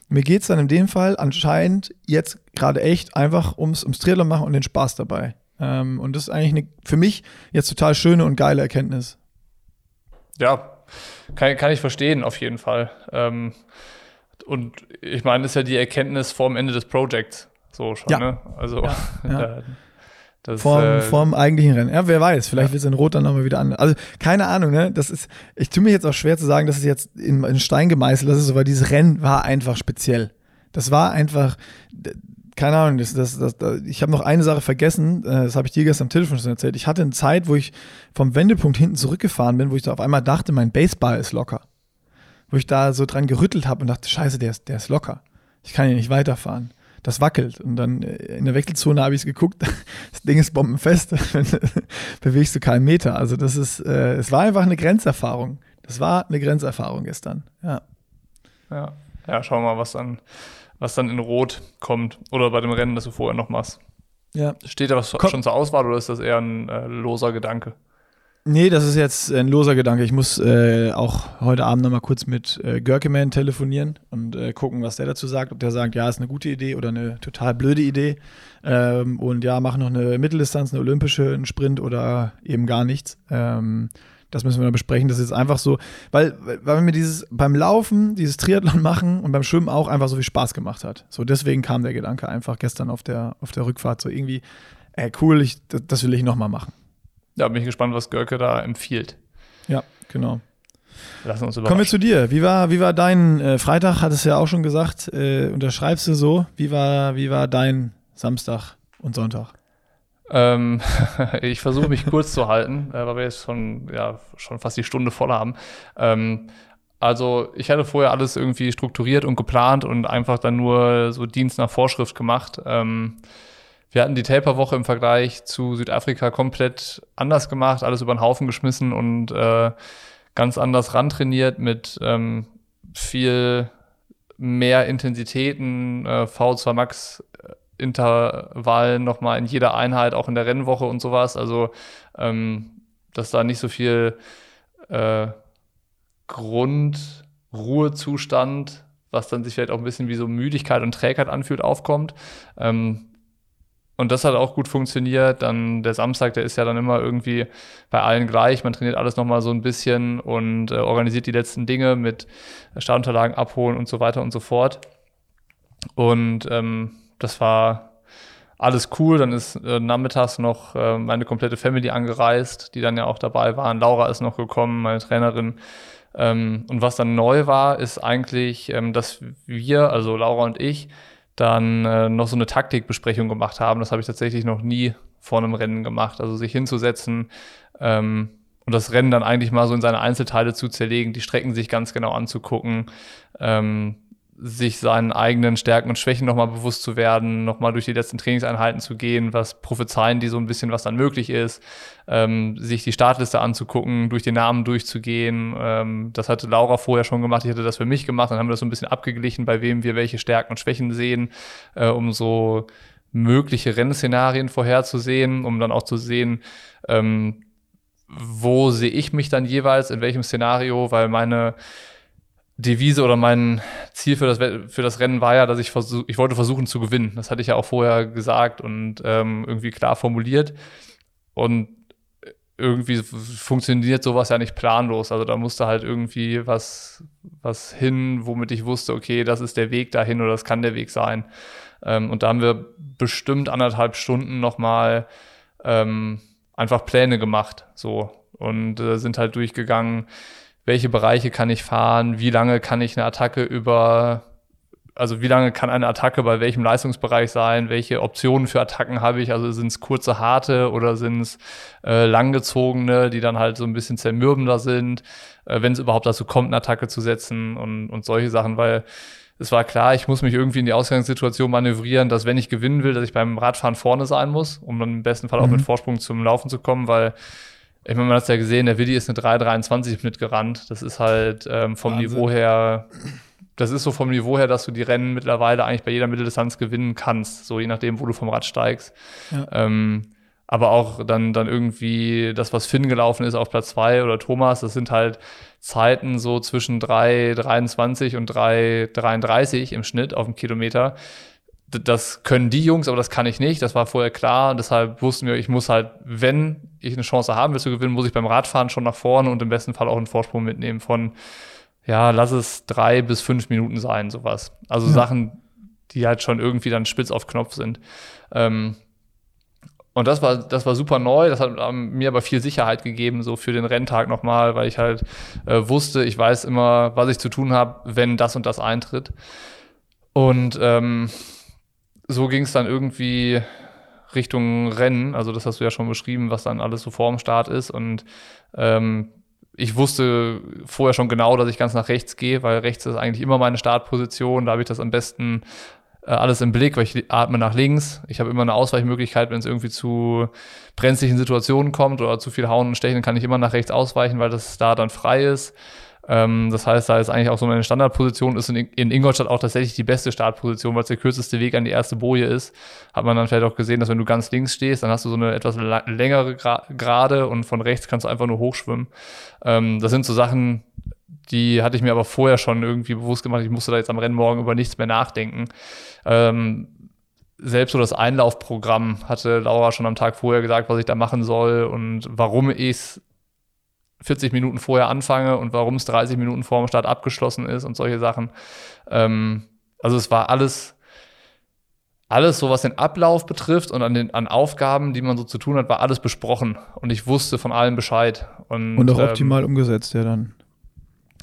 Speaker 1: mir geht es dann in dem Fall anscheinend jetzt gerade echt einfach ums, ums Triathlon machen und den Spaß dabei. Ähm, und das ist eigentlich eine, für mich jetzt total schöne und geile Erkenntnis.
Speaker 2: Ja, kann, kann ich verstehen, auf jeden Fall. Ähm, und ich meine, das ist ja die Erkenntnis vorm Ende des Projekts. So schon,
Speaker 1: ja.
Speaker 2: ne? Also, ja, ja.
Speaker 1: Das, vorm, äh, vorm eigentlichen Rennen. Ja, wer weiß, vielleicht ja. wird es in Rot dann nochmal wieder anders. Also, keine Ahnung, ne? Das ist, ich tue mir jetzt auch schwer zu sagen, dass es jetzt in, in Stein gemeißelt ist, so, weil dieses Rennen war einfach speziell. Das war einfach, keine Ahnung, das, das, das, das ich habe noch eine Sache vergessen, äh, das habe ich dir gestern am Telefon schon erzählt. Ich hatte eine Zeit, wo ich vom Wendepunkt hinten zurückgefahren bin, wo ich da auf einmal dachte, mein Baseball ist locker. Wo ich da so dran gerüttelt habe und dachte, scheiße, der ist, der ist locker. Ich kann hier nicht weiterfahren. Das wackelt. Und dann äh, in der Wechselzone habe ich es geguckt, das Ding ist bombenfest, bewegst du keinen Meter. Also das ist, äh, es war einfach eine Grenzerfahrung. Das war eine Grenzerfahrung gestern, ja.
Speaker 2: Ja, ja schauen wir mal, was dann was dann in Rot kommt oder bei dem Rennen, das du vorher noch machst.
Speaker 1: Ja.
Speaker 2: Steht da was Komm. schon zur Auswahl oder ist das eher ein äh, loser Gedanke?
Speaker 1: Nee, das ist jetzt ein loser Gedanke. Ich muss äh, auch heute Abend nochmal kurz mit äh, Görkeman telefonieren und äh, gucken, was der dazu sagt. Ob der sagt, ja, ist eine gute Idee oder eine total blöde Idee. Ähm, und ja, mach noch eine Mitteldistanz, eine olympische, einen Sprint oder eben gar nichts. Ähm, das müssen wir noch besprechen. Das ist jetzt einfach so, weil, weil mir dieses beim Laufen, dieses Triathlon machen und beim Schwimmen auch einfach so viel Spaß gemacht hat. So deswegen kam der Gedanke einfach gestern auf der, auf der Rückfahrt so irgendwie, ey, cool, ich, das will ich nochmal machen.
Speaker 2: Ja, bin ich gespannt, was Görke da empfiehlt.
Speaker 1: Ja, genau.
Speaker 2: Lassen uns
Speaker 1: Kommen wir zu dir. Wie war, wie war dein äh, Freitag? Hattest du ja auch schon gesagt. Äh, unterschreibst du so? Wie war, wie war dein Samstag und Sonntag?
Speaker 2: Ähm, ich versuche mich kurz zu halten, äh, weil wir jetzt schon, ja, schon fast die Stunde voll haben. Ähm, also ich hatte vorher alles irgendwie strukturiert und geplant und einfach dann nur so Dienst nach Vorschrift gemacht. Ähm, wir hatten die Taper-Woche im Vergleich zu Südafrika komplett anders gemacht, alles über den Haufen geschmissen und äh, ganz anders rantrainiert mit ähm, viel mehr Intensitäten, äh, V2 Max Intervall nochmal in jeder Einheit, auch in der Rennwoche und sowas. Also, ähm, dass da nicht so viel äh, Grundruhezustand, was dann sich vielleicht auch ein bisschen wie so Müdigkeit und Trägheit anfühlt, aufkommt. Ähm, und das hat auch gut funktioniert. Dann der Samstag, der ist ja dann immer irgendwie bei allen gleich. Man trainiert alles nochmal so ein bisschen und äh, organisiert die letzten Dinge mit Startunterlagen abholen und so weiter und so fort. Und ähm, das war alles cool. Dann ist äh, nachmittags noch äh, meine komplette Family angereist, die dann ja auch dabei waren. Laura ist noch gekommen, meine Trainerin. Ähm, und was dann neu war, ist eigentlich, ähm, dass wir, also Laura und ich, dann äh, noch so eine Taktikbesprechung gemacht haben. Das habe ich tatsächlich noch nie vor einem Rennen gemacht. Also sich hinzusetzen ähm, und das Rennen dann eigentlich mal so in seine Einzelteile zu zerlegen, die Strecken sich ganz genau anzugucken, ähm, sich seinen eigenen Stärken und Schwächen nochmal bewusst zu werden, nochmal durch die letzten Trainingseinheiten zu gehen, was prophezeien die so ein bisschen, was dann möglich ist, ähm, sich die Startliste anzugucken, durch den Namen durchzugehen. Ähm, das hatte Laura vorher schon gemacht, ich hatte das für mich gemacht, dann haben wir das so ein bisschen abgeglichen, bei wem wir welche Stärken und Schwächen sehen, äh, um so mögliche Rennszenarien vorherzusehen, um dann auch zu sehen, ähm, wo sehe ich mich dann jeweils, in welchem Szenario, weil meine Devise oder mein Ziel für das, für das Rennen war ja, dass ich versuch, ich wollte versuchen zu gewinnen. Das hatte ich ja auch vorher gesagt und ähm, irgendwie klar formuliert. Und irgendwie funktioniert sowas ja nicht planlos. Also da musste halt irgendwie was, was hin, womit ich wusste, okay, das ist der Weg dahin oder das kann der Weg sein. Ähm, und da haben wir bestimmt anderthalb Stunden nochmal ähm, einfach Pläne gemacht. So. Und äh, sind halt durchgegangen, welche Bereiche kann ich fahren, wie lange kann ich eine Attacke über, also wie lange kann eine Attacke bei welchem Leistungsbereich sein, welche Optionen für Attacken habe ich, also sind es kurze, harte oder sind es äh, langgezogene, die dann halt so ein bisschen zermürbender sind, äh, wenn es überhaupt dazu kommt, eine Attacke zu setzen und, und solche Sachen, weil es war klar, ich muss mich irgendwie in die Ausgangssituation manövrieren, dass wenn ich gewinnen will, dass ich beim Radfahren vorne sein muss, um dann im besten Fall auch mhm. mit Vorsprung zum Laufen zu kommen, weil ich meine, man hat es ja gesehen, der Willi ist eine 3,23 mitgerannt. Das ist halt ähm, vom Wahnsinn. Niveau her, das ist so vom Niveau her, dass du die Rennen mittlerweile eigentlich bei jeder Mitteldistanz gewinnen kannst, so je nachdem, wo du vom Rad steigst. Ja. Ähm, aber auch dann, dann irgendwie das, was Finn gelaufen ist auf Platz 2 oder Thomas, das sind halt Zeiten so zwischen 3,23 und 3,33 im Schnitt auf dem Kilometer das können die Jungs, aber das kann ich nicht. Das war vorher klar. Deshalb wussten wir, ich muss halt, wenn ich eine Chance haben will zu gewinnen, muss ich beim Radfahren schon nach vorne und im besten Fall auch einen Vorsprung mitnehmen von, ja, lass es drei bis fünf Minuten sein, sowas. Also ja. Sachen, die halt schon irgendwie dann spitz auf Knopf sind. Ähm, und das war, das war super neu. Das hat mir aber viel Sicherheit gegeben, so für den Renntag nochmal, weil ich halt äh, wusste, ich weiß immer, was ich zu tun habe, wenn das und das eintritt. Und ähm, so ging es dann irgendwie Richtung Rennen. Also das hast du ja schon beschrieben, was dann alles so vor dem Start ist. Und ähm, ich wusste vorher schon genau, dass ich ganz nach rechts gehe, weil rechts ist eigentlich immer meine Startposition. Da habe ich das am besten äh, alles im Blick, weil ich atme nach links. Ich habe immer eine Ausweichmöglichkeit, wenn es irgendwie zu brenzlichen Situationen kommt oder zu viel Hauen und Stechen, kann ich immer nach rechts ausweichen, weil das da dann frei ist. Ähm, das heißt, da ist eigentlich auch so meine Standardposition, ist in, in Ingolstadt auch tatsächlich die beste Startposition, weil es der kürzeste Weg an die erste Boje ist. Hat man dann vielleicht auch gesehen, dass wenn du ganz links stehst, dann hast du so eine etwas längere Gerade und von rechts kannst du einfach nur hochschwimmen. Ähm, das sind so Sachen, die hatte ich mir aber vorher schon irgendwie bewusst gemacht. Ich musste da jetzt am Rennmorgen über nichts mehr nachdenken. Ähm, selbst so das Einlaufprogramm hatte Laura schon am Tag vorher gesagt, was ich da machen soll und warum ich es 40 Minuten vorher anfange und warum es 30 Minuten vor dem Start abgeschlossen ist und solche Sachen. Ähm, also es war alles, alles so, was den Ablauf betrifft und an den an Aufgaben, die man so zu tun hat, war alles besprochen und ich wusste von allem Bescheid. Und,
Speaker 1: und auch ähm, optimal umgesetzt, ja dann.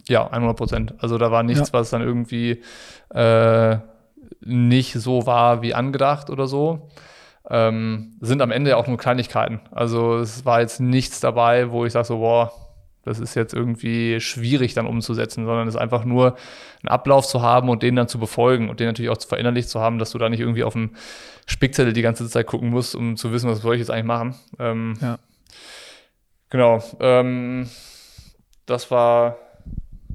Speaker 2: Ja, 100 Prozent. Also da war nichts, ja. was dann irgendwie äh, nicht so war wie angedacht oder so ähm, sind am Ende ja auch nur Kleinigkeiten. Also es war jetzt nichts dabei, wo ich sage so, boah, das ist jetzt irgendwie schwierig dann umzusetzen, sondern es ist einfach nur einen Ablauf zu haben und den dann zu befolgen und den natürlich auch zu verinnerlicht zu haben, dass du da nicht irgendwie auf dem Spickzettel die ganze Zeit gucken musst, um zu wissen, was soll ich jetzt eigentlich machen. Ähm, ja. Genau. Ähm, das war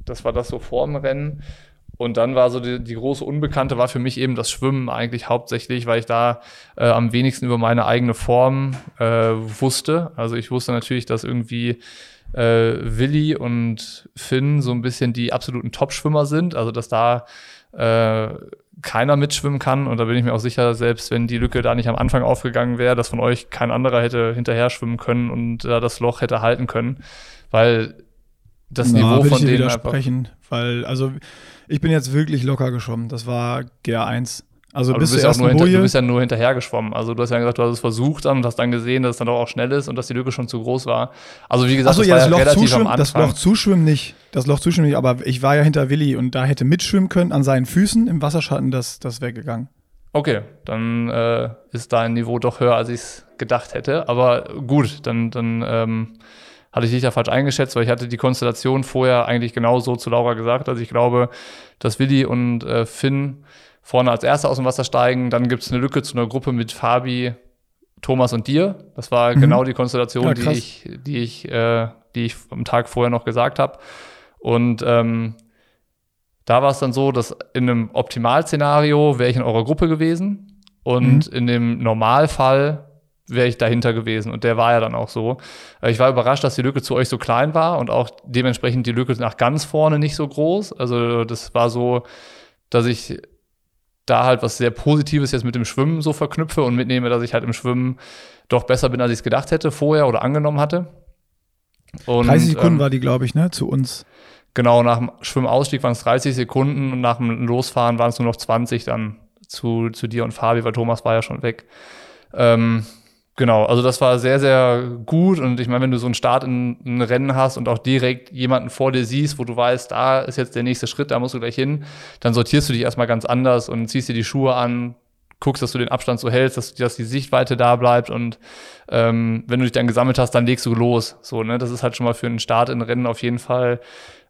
Speaker 2: das war das so vor dem Rennen. Und dann war so die, die, große Unbekannte war für mich eben das Schwimmen eigentlich hauptsächlich, weil ich da äh, am wenigsten über meine eigene Form äh, wusste. Also ich wusste natürlich, dass irgendwie äh, Willi und Finn so ein bisschen die absoluten Top-Schwimmer sind. Also dass da äh, keiner mitschwimmen kann. Und da bin ich mir auch sicher, selbst wenn die Lücke da nicht am Anfang aufgegangen wäre, dass von euch kein anderer hätte hinterher schwimmen können und da das Loch hätte halten können. Weil das Na, Niveau von denen
Speaker 1: einfach. Weil, also ich bin jetzt wirklich locker geschwommen. Das war GA1.
Speaker 2: Also bis du, bist ja nur hinter, du bist ja nur hinterher geschwommen. Also du hast ja gesagt, du hast es versucht dann und hast dann gesehen, dass es dann doch auch schnell ist und dass die Lücke schon zu groß war. Also wie gesagt,
Speaker 1: so, das ja, war das ja Loch relativ am Anfang. Das Loch zuschwimmen nicht. Das Loch zuschwimmen nicht, aber ich war ja hinter Willi und da hätte mitschwimmen können an seinen Füßen im Wasserschatten, das, das weggegangen.
Speaker 2: Okay, dann äh, ist dein Niveau doch höher, als ich es gedacht hätte. Aber gut, dann, dann ähm, hatte ich dich da falsch eingeschätzt, weil ich hatte die Konstellation vorher eigentlich genau so zu Laura gesagt. Also ich glaube, dass Willi und äh, Finn vorne als Erster aus dem Wasser steigen. Dann gibt es eine Lücke zu einer Gruppe mit Fabi, Thomas und dir. Das war mhm. genau die Konstellation, ja, die ich, die ich, äh, die ich am Tag vorher noch gesagt habe. Und ähm, da war es dann so, dass in einem Optimalszenario wäre ich in eurer Gruppe gewesen und mhm. in dem Normalfall wäre ich dahinter gewesen. Und der war ja dann auch so. Äh, ich war überrascht, dass die Lücke zu euch so klein war und auch dementsprechend die Lücke nach ganz vorne nicht so groß. Also das war so, dass ich da halt was sehr Positives jetzt mit dem Schwimmen so verknüpfe und mitnehme, dass ich halt im Schwimmen doch besser bin, als ich es gedacht hätte vorher oder angenommen hatte.
Speaker 1: Und, 30 Sekunden ähm, war die, glaube ich, ne, zu uns.
Speaker 2: Genau, nach dem Schwimmausstieg waren es 30 Sekunden und nach dem Losfahren waren es nur noch 20 dann zu, zu dir und Fabi, weil Thomas war ja schon weg. Ähm, genau, also das war sehr, sehr gut und ich meine, wenn du so einen Start in ein Rennen hast und auch direkt jemanden vor dir siehst, wo du weißt, da ist jetzt der nächste Schritt, da musst du gleich hin, dann sortierst du dich erstmal ganz anders und ziehst dir die Schuhe an, guckst, dass du den Abstand so hältst, dass, dass die Sichtweite da bleibt und ähm, wenn du dich dann gesammelt hast, dann legst du los. So, ne? Das ist halt schon mal für einen Start in Rennen auf jeden Fall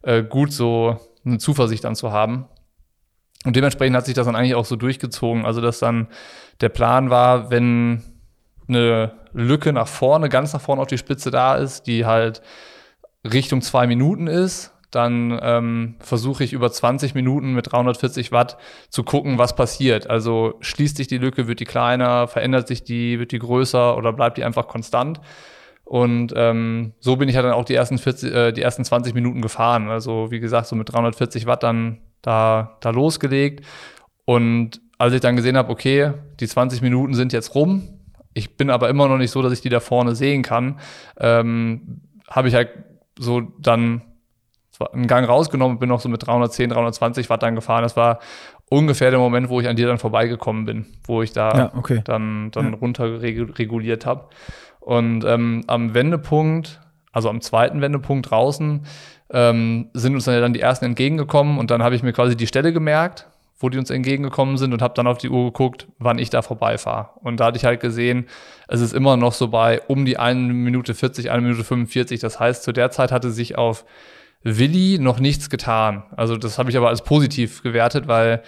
Speaker 2: äh, gut, so eine Zuversicht dann zu haben. Und dementsprechend hat sich das dann eigentlich auch so durchgezogen. Also, dass dann der Plan war, wenn eine Lücke nach vorne, ganz nach vorne auf die Spitze da ist, die halt Richtung zwei Minuten ist, dann ähm, versuche ich über 20 Minuten mit 340 Watt zu gucken, was passiert. Also schließt sich die Lücke, wird die kleiner, verändert sich die, wird die größer oder bleibt die einfach konstant. Und ähm, so bin ich ja dann auch die ersten, 40, äh, die ersten 20 Minuten gefahren. Also wie gesagt, so mit 340 Watt dann da, da losgelegt. Und als ich dann gesehen habe, okay, die 20 Minuten sind jetzt rum, ich bin aber immer noch nicht so, dass ich die da vorne sehen kann, ähm, habe ich halt so dann einen Gang rausgenommen, bin noch so mit 310, 320 Watt dann gefahren. Das war ungefähr der Moment, wo ich an dir dann vorbeigekommen bin, wo ich da ja, okay. dann, dann ja. runter reguliert habe. Und ähm, am Wendepunkt, also am zweiten Wendepunkt draußen, ähm, sind uns dann ja dann die ersten entgegengekommen und dann habe ich mir quasi die Stelle gemerkt, wo die uns entgegengekommen sind und habe dann auf die Uhr geguckt, wann ich da vorbeifahre. Und da hatte ich halt gesehen, es ist immer noch so bei um die 1 Minute 40, 1 Minute 45. Das heißt, zu der Zeit hatte sich auf Willi noch nichts getan. Also das habe ich aber als positiv gewertet, weil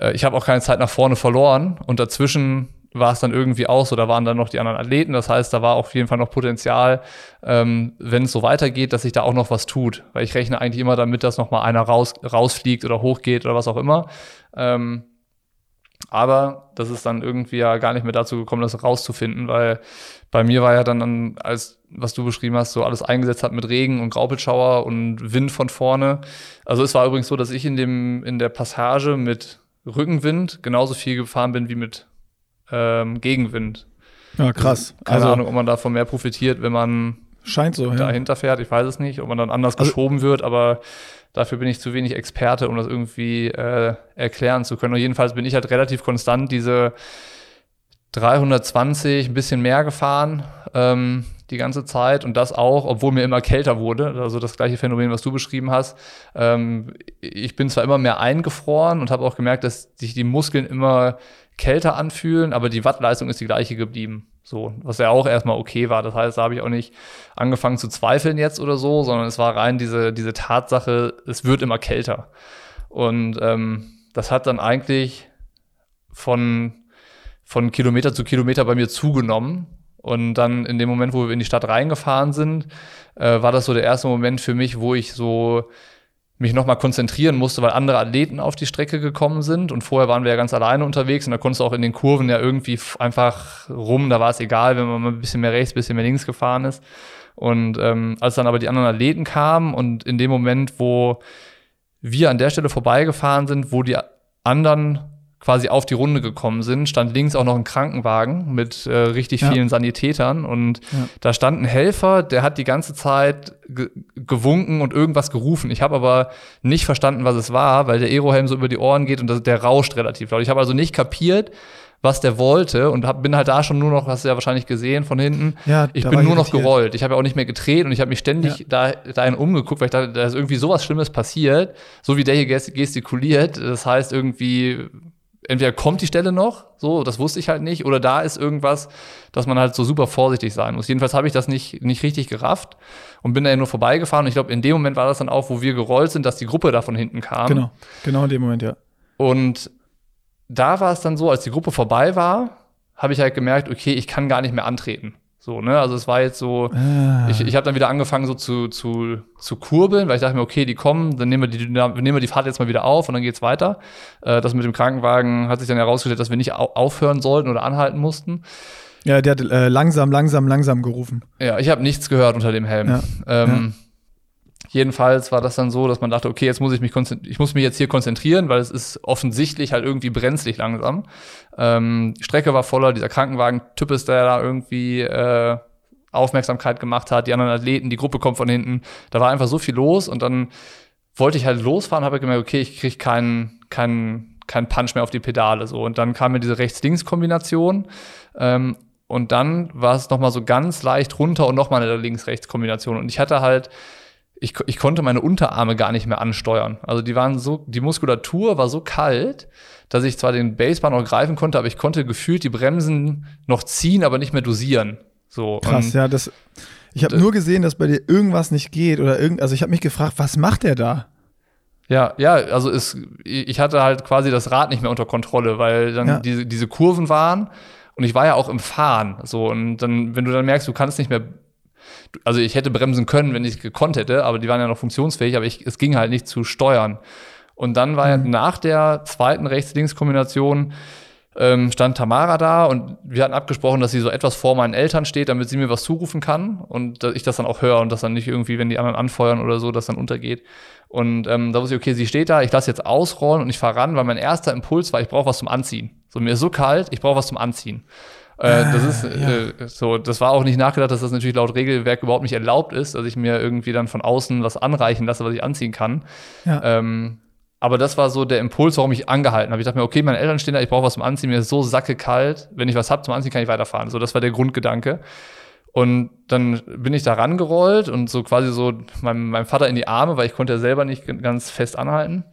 Speaker 2: äh, ich habe auch keine Zeit nach vorne verloren und dazwischen war es dann irgendwie auch so, da waren dann noch die anderen Athleten, das heißt, da war auf jeden Fall noch Potenzial, ähm, wenn es so weitergeht, dass sich da auch noch was tut, weil ich rechne eigentlich immer damit, dass noch mal einer raus, rausfliegt oder hochgeht oder was auch immer. Ähm, aber das ist dann irgendwie ja gar nicht mehr dazu gekommen, das rauszufinden, weil bei mir war ja dann, als was du beschrieben hast, so alles eingesetzt hat mit Regen und Graupelschauer und Wind von vorne. Also es war übrigens so, dass ich in dem in der Passage mit Rückenwind genauso viel gefahren bin wie mit ähm, Gegenwind.
Speaker 1: Ja, krass.
Speaker 2: Keine also, Ahnung, ob man davon mehr profitiert, wenn man
Speaker 1: scheint so,
Speaker 2: dahinter ja. fährt. Ich weiß es nicht, ob man dann anders also, geschoben wird, aber dafür bin ich zu wenig Experte, um das irgendwie äh, erklären zu können. Und jedenfalls bin ich halt relativ konstant diese 320, ein bisschen mehr gefahren ähm, die ganze Zeit und das auch, obwohl mir immer kälter wurde. Also das gleiche Phänomen, was du beschrieben hast. Ähm, ich bin zwar immer mehr eingefroren und habe auch gemerkt, dass sich die Muskeln immer kälter anfühlen, aber die Wattleistung ist die gleiche geblieben. So, was ja auch erstmal okay war. Das heißt, da habe ich auch nicht angefangen zu zweifeln jetzt oder so, sondern es war rein diese, diese Tatsache, es wird immer kälter. Und ähm, das hat dann eigentlich von, von Kilometer zu Kilometer bei mir zugenommen. Und dann in dem Moment, wo wir in die Stadt reingefahren sind, äh, war das so der erste Moment für mich, wo ich so mich nochmal konzentrieren musste, weil andere Athleten auf die Strecke gekommen sind und vorher waren wir ja ganz alleine unterwegs und da konntest du auch in den Kurven ja irgendwie einfach rum, da war es egal, wenn man mal ein bisschen mehr rechts, ein bisschen mehr links gefahren ist. Und ähm, als dann aber die anderen Athleten kamen und in dem Moment, wo wir an der Stelle vorbeigefahren sind, wo die anderen quasi auf die Runde gekommen sind, stand links auch noch ein Krankenwagen mit äh, richtig ja. vielen Sanitätern und ja. da stand ein Helfer, der hat die ganze Zeit ge gewunken und irgendwas gerufen. Ich habe aber nicht verstanden, was es war, weil der Aerohelm so über die Ohren geht und das, der rauscht relativ laut. Ich habe also nicht kapiert, was der wollte und hab, bin halt da schon nur noch, hast du ja wahrscheinlich gesehen von hinten. Ja, ich bin nur noch gerollt. Ich habe ja auch nicht mehr gedreht und ich habe mich ständig ja. da, dahin umgeguckt, weil ich dachte, da ist irgendwie sowas Schlimmes passiert, so wie der hier gestikuliert. Das heißt irgendwie entweder kommt die Stelle noch, so, das wusste ich halt nicht, oder da ist irgendwas, dass man halt so super vorsichtig sein muss. Jedenfalls habe ich das nicht, nicht richtig gerafft und bin da ja nur vorbeigefahren. Und ich glaube, in dem Moment war das dann auch, wo wir gerollt sind, dass die Gruppe da von hinten kam.
Speaker 1: Genau, genau in dem Moment, ja.
Speaker 2: Und da war es dann so, als die Gruppe vorbei war, habe ich halt gemerkt, okay, ich kann gar nicht mehr antreten. So, ne? Also es war jetzt so,
Speaker 1: Ah.
Speaker 2: ich, ich habe dann wieder angefangen so zu, zu, zu kurbeln, weil ich dachte mir, okay, die kommen, dann nehmen wir die, nehmen wir die Fahrt jetzt mal wieder auf und dann geht's weiter. Äh, das mit dem Krankenwagen hat sich dann herausgestellt, dass wir nicht au aufhören sollten oder anhalten mussten.
Speaker 1: Ja, der hat äh, langsam, langsam, langsam gerufen.
Speaker 2: Ja, ich habe nichts gehört unter dem Helm.
Speaker 1: Ja,
Speaker 2: Ähm, Jedenfalls war das dann so, dass man dachte, okay, jetzt muss ich mich ich muss mich jetzt hier konzentrieren, weil es ist offensichtlich halt irgendwie brenzlig langsam. Ähm, die Strecke war voller, dieser Krankenwagen-Typ ist, der da irgendwie äh, Aufmerksamkeit gemacht hat, die anderen Athleten, die Gruppe kommt von hinten. Da war einfach so viel los und dann wollte ich halt losfahren, habe gemerkt, okay, ich kriege keinen keinen keinen Punch mehr auf die Pedale so und dann kam mir diese Rechts-Links-Kombination ähm, und dann war es noch mal so ganz leicht runter und noch mal eine Links-Rechts-Kombination und ich hatte halt ich, ich konnte meine Unterarme gar nicht mehr ansteuern. Also die waren so, die Muskulatur war so kalt, dass ich zwar den Basebar noch greifen konnte, aber ich konnte gefühlt die Bremsen noch ziehen, aber nicht mehr dosieren. So.
Speaker 1: Krass, ja, das. Ich habe nur gesehen, dass bei dir irgendwas nicht geht oder irgend. Also ich habe mich gefragt, was macht der da?
Speaker 2: Ja, ja, also es, ich hatte halt quasi das Rad nicht mehr unter Kontrolle, weil dann
Speaker 1: Ja.
Speaker 2: diese, diese Kurven waren und ich war ja auch im Fahren. So, und dann, wenn du dann merkst, du kannst nicht mehr. Also ich hätte bremsen können, wenn ich gekonnt hätte, aber die waren ja noch funktionsfähig, aber ich, es ging halt nicht zu steuern. Und dann war ja nach der zweiten Rechts-Links-Kombination ähm, stand Tamara da und wir hatten abgesprochen, dass sie so etwas vor meinen Eltern steht, damit sie mir was zurufen kann und dass ich das dann auch höre und dass dann nicht irgendwie, wenn die anderen anfeuern oder so, das dann untergeht. Und ähm, da wusste ich, okay, sie steht da, ich lasse jetzt ausrollen und ich fahre ran, weil mein erster Impuls war, ich brauche was zum Anziehen. So, mir ist so kalt, ich brauche was zum Anziehen. Äh, das ist äh, so, das war auch nicht nachgedacht, dass das natürlich laut Regelwerk überhaupt nicht erlaubt ist, dass ich mir irgendwie dann von außen was anreichen lasse, was ich anziehen kann.
Speaker 1: Ja.
Speaker 2: Ähm, aber das war so der Impuls, warum ich angehalten habe. Ich dachte mir, okay, meine Eltern stehen da, ich brauche was zum Anziehen, mir ist so sacke kalt. Wenn ich was habe zum Anziehen, kann ich weiterfahren. So, das war der Grundgedanke. Und dann bin ich da rangerollt und so quasi so meinem, meinem Vater in die Arme, weil ich konnte ja selber nicht ganz fest anhalten.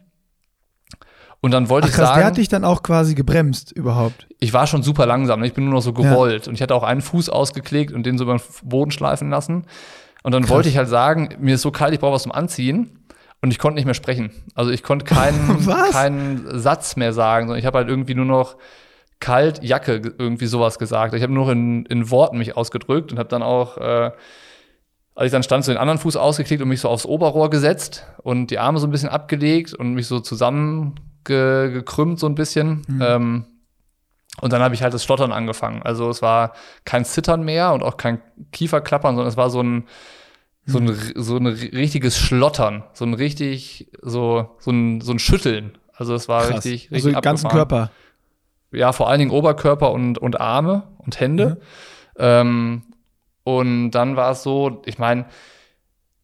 Speaker 2: Und dann wollte
Speaker 1: Ach
Speaker 2: ich
Speaker 1: krass,
Speaker 2: sagen,
Speaker 1: der hat dich dann auch quasi gebremst überhaupt.
Speaker 2: ich war schon super langsam, ne? ich bin nur noch so gerollt und ich hatte auch einen Fuß ausgeklickt und den so über den Boden schleifen lassen. Und dann
Speaker 1: Krass.
Speaker 2: wollte ich halt sagen, mir ist so kalt, ich brauche was zum Anziehen. Und ich konnte nicht mehr sprechen. Also ich konnte keinen, keinen Satz mehr sagen, sondern ich habe halt irgendwie nur noch kalt, Jacke, ge- irgendwie sowas gesagt. Ich habe nur noch in, in Worten mich ausgedrückt und habe dann auch, äh, als ich dann stand, so den anderen Fuß ausgeklickt und mich so aufs Oberrohr gesetzt und die Arme so ein bisschen abgelegt und mich so zusammengekrümmt so ein bisschen. Ähm, und dann habe ich halt das Stottern angefangen. Also es war kein Zittern mehr und auch kein Kieferklappern, sondern es war so ein, so ein, so ein richtiges Schlottern, so ein richtig, so, so ein, so ein Schütteln. Also es war
Speaker 1: Krass.
Speaker 2: richtig, richtig
Speaker 1: also ganzen. Körper.
Speaker 2: Ja, vor allen Dingen Oberkörper und, und Arme und Hände. Ähm, und dann war es so, ich meine,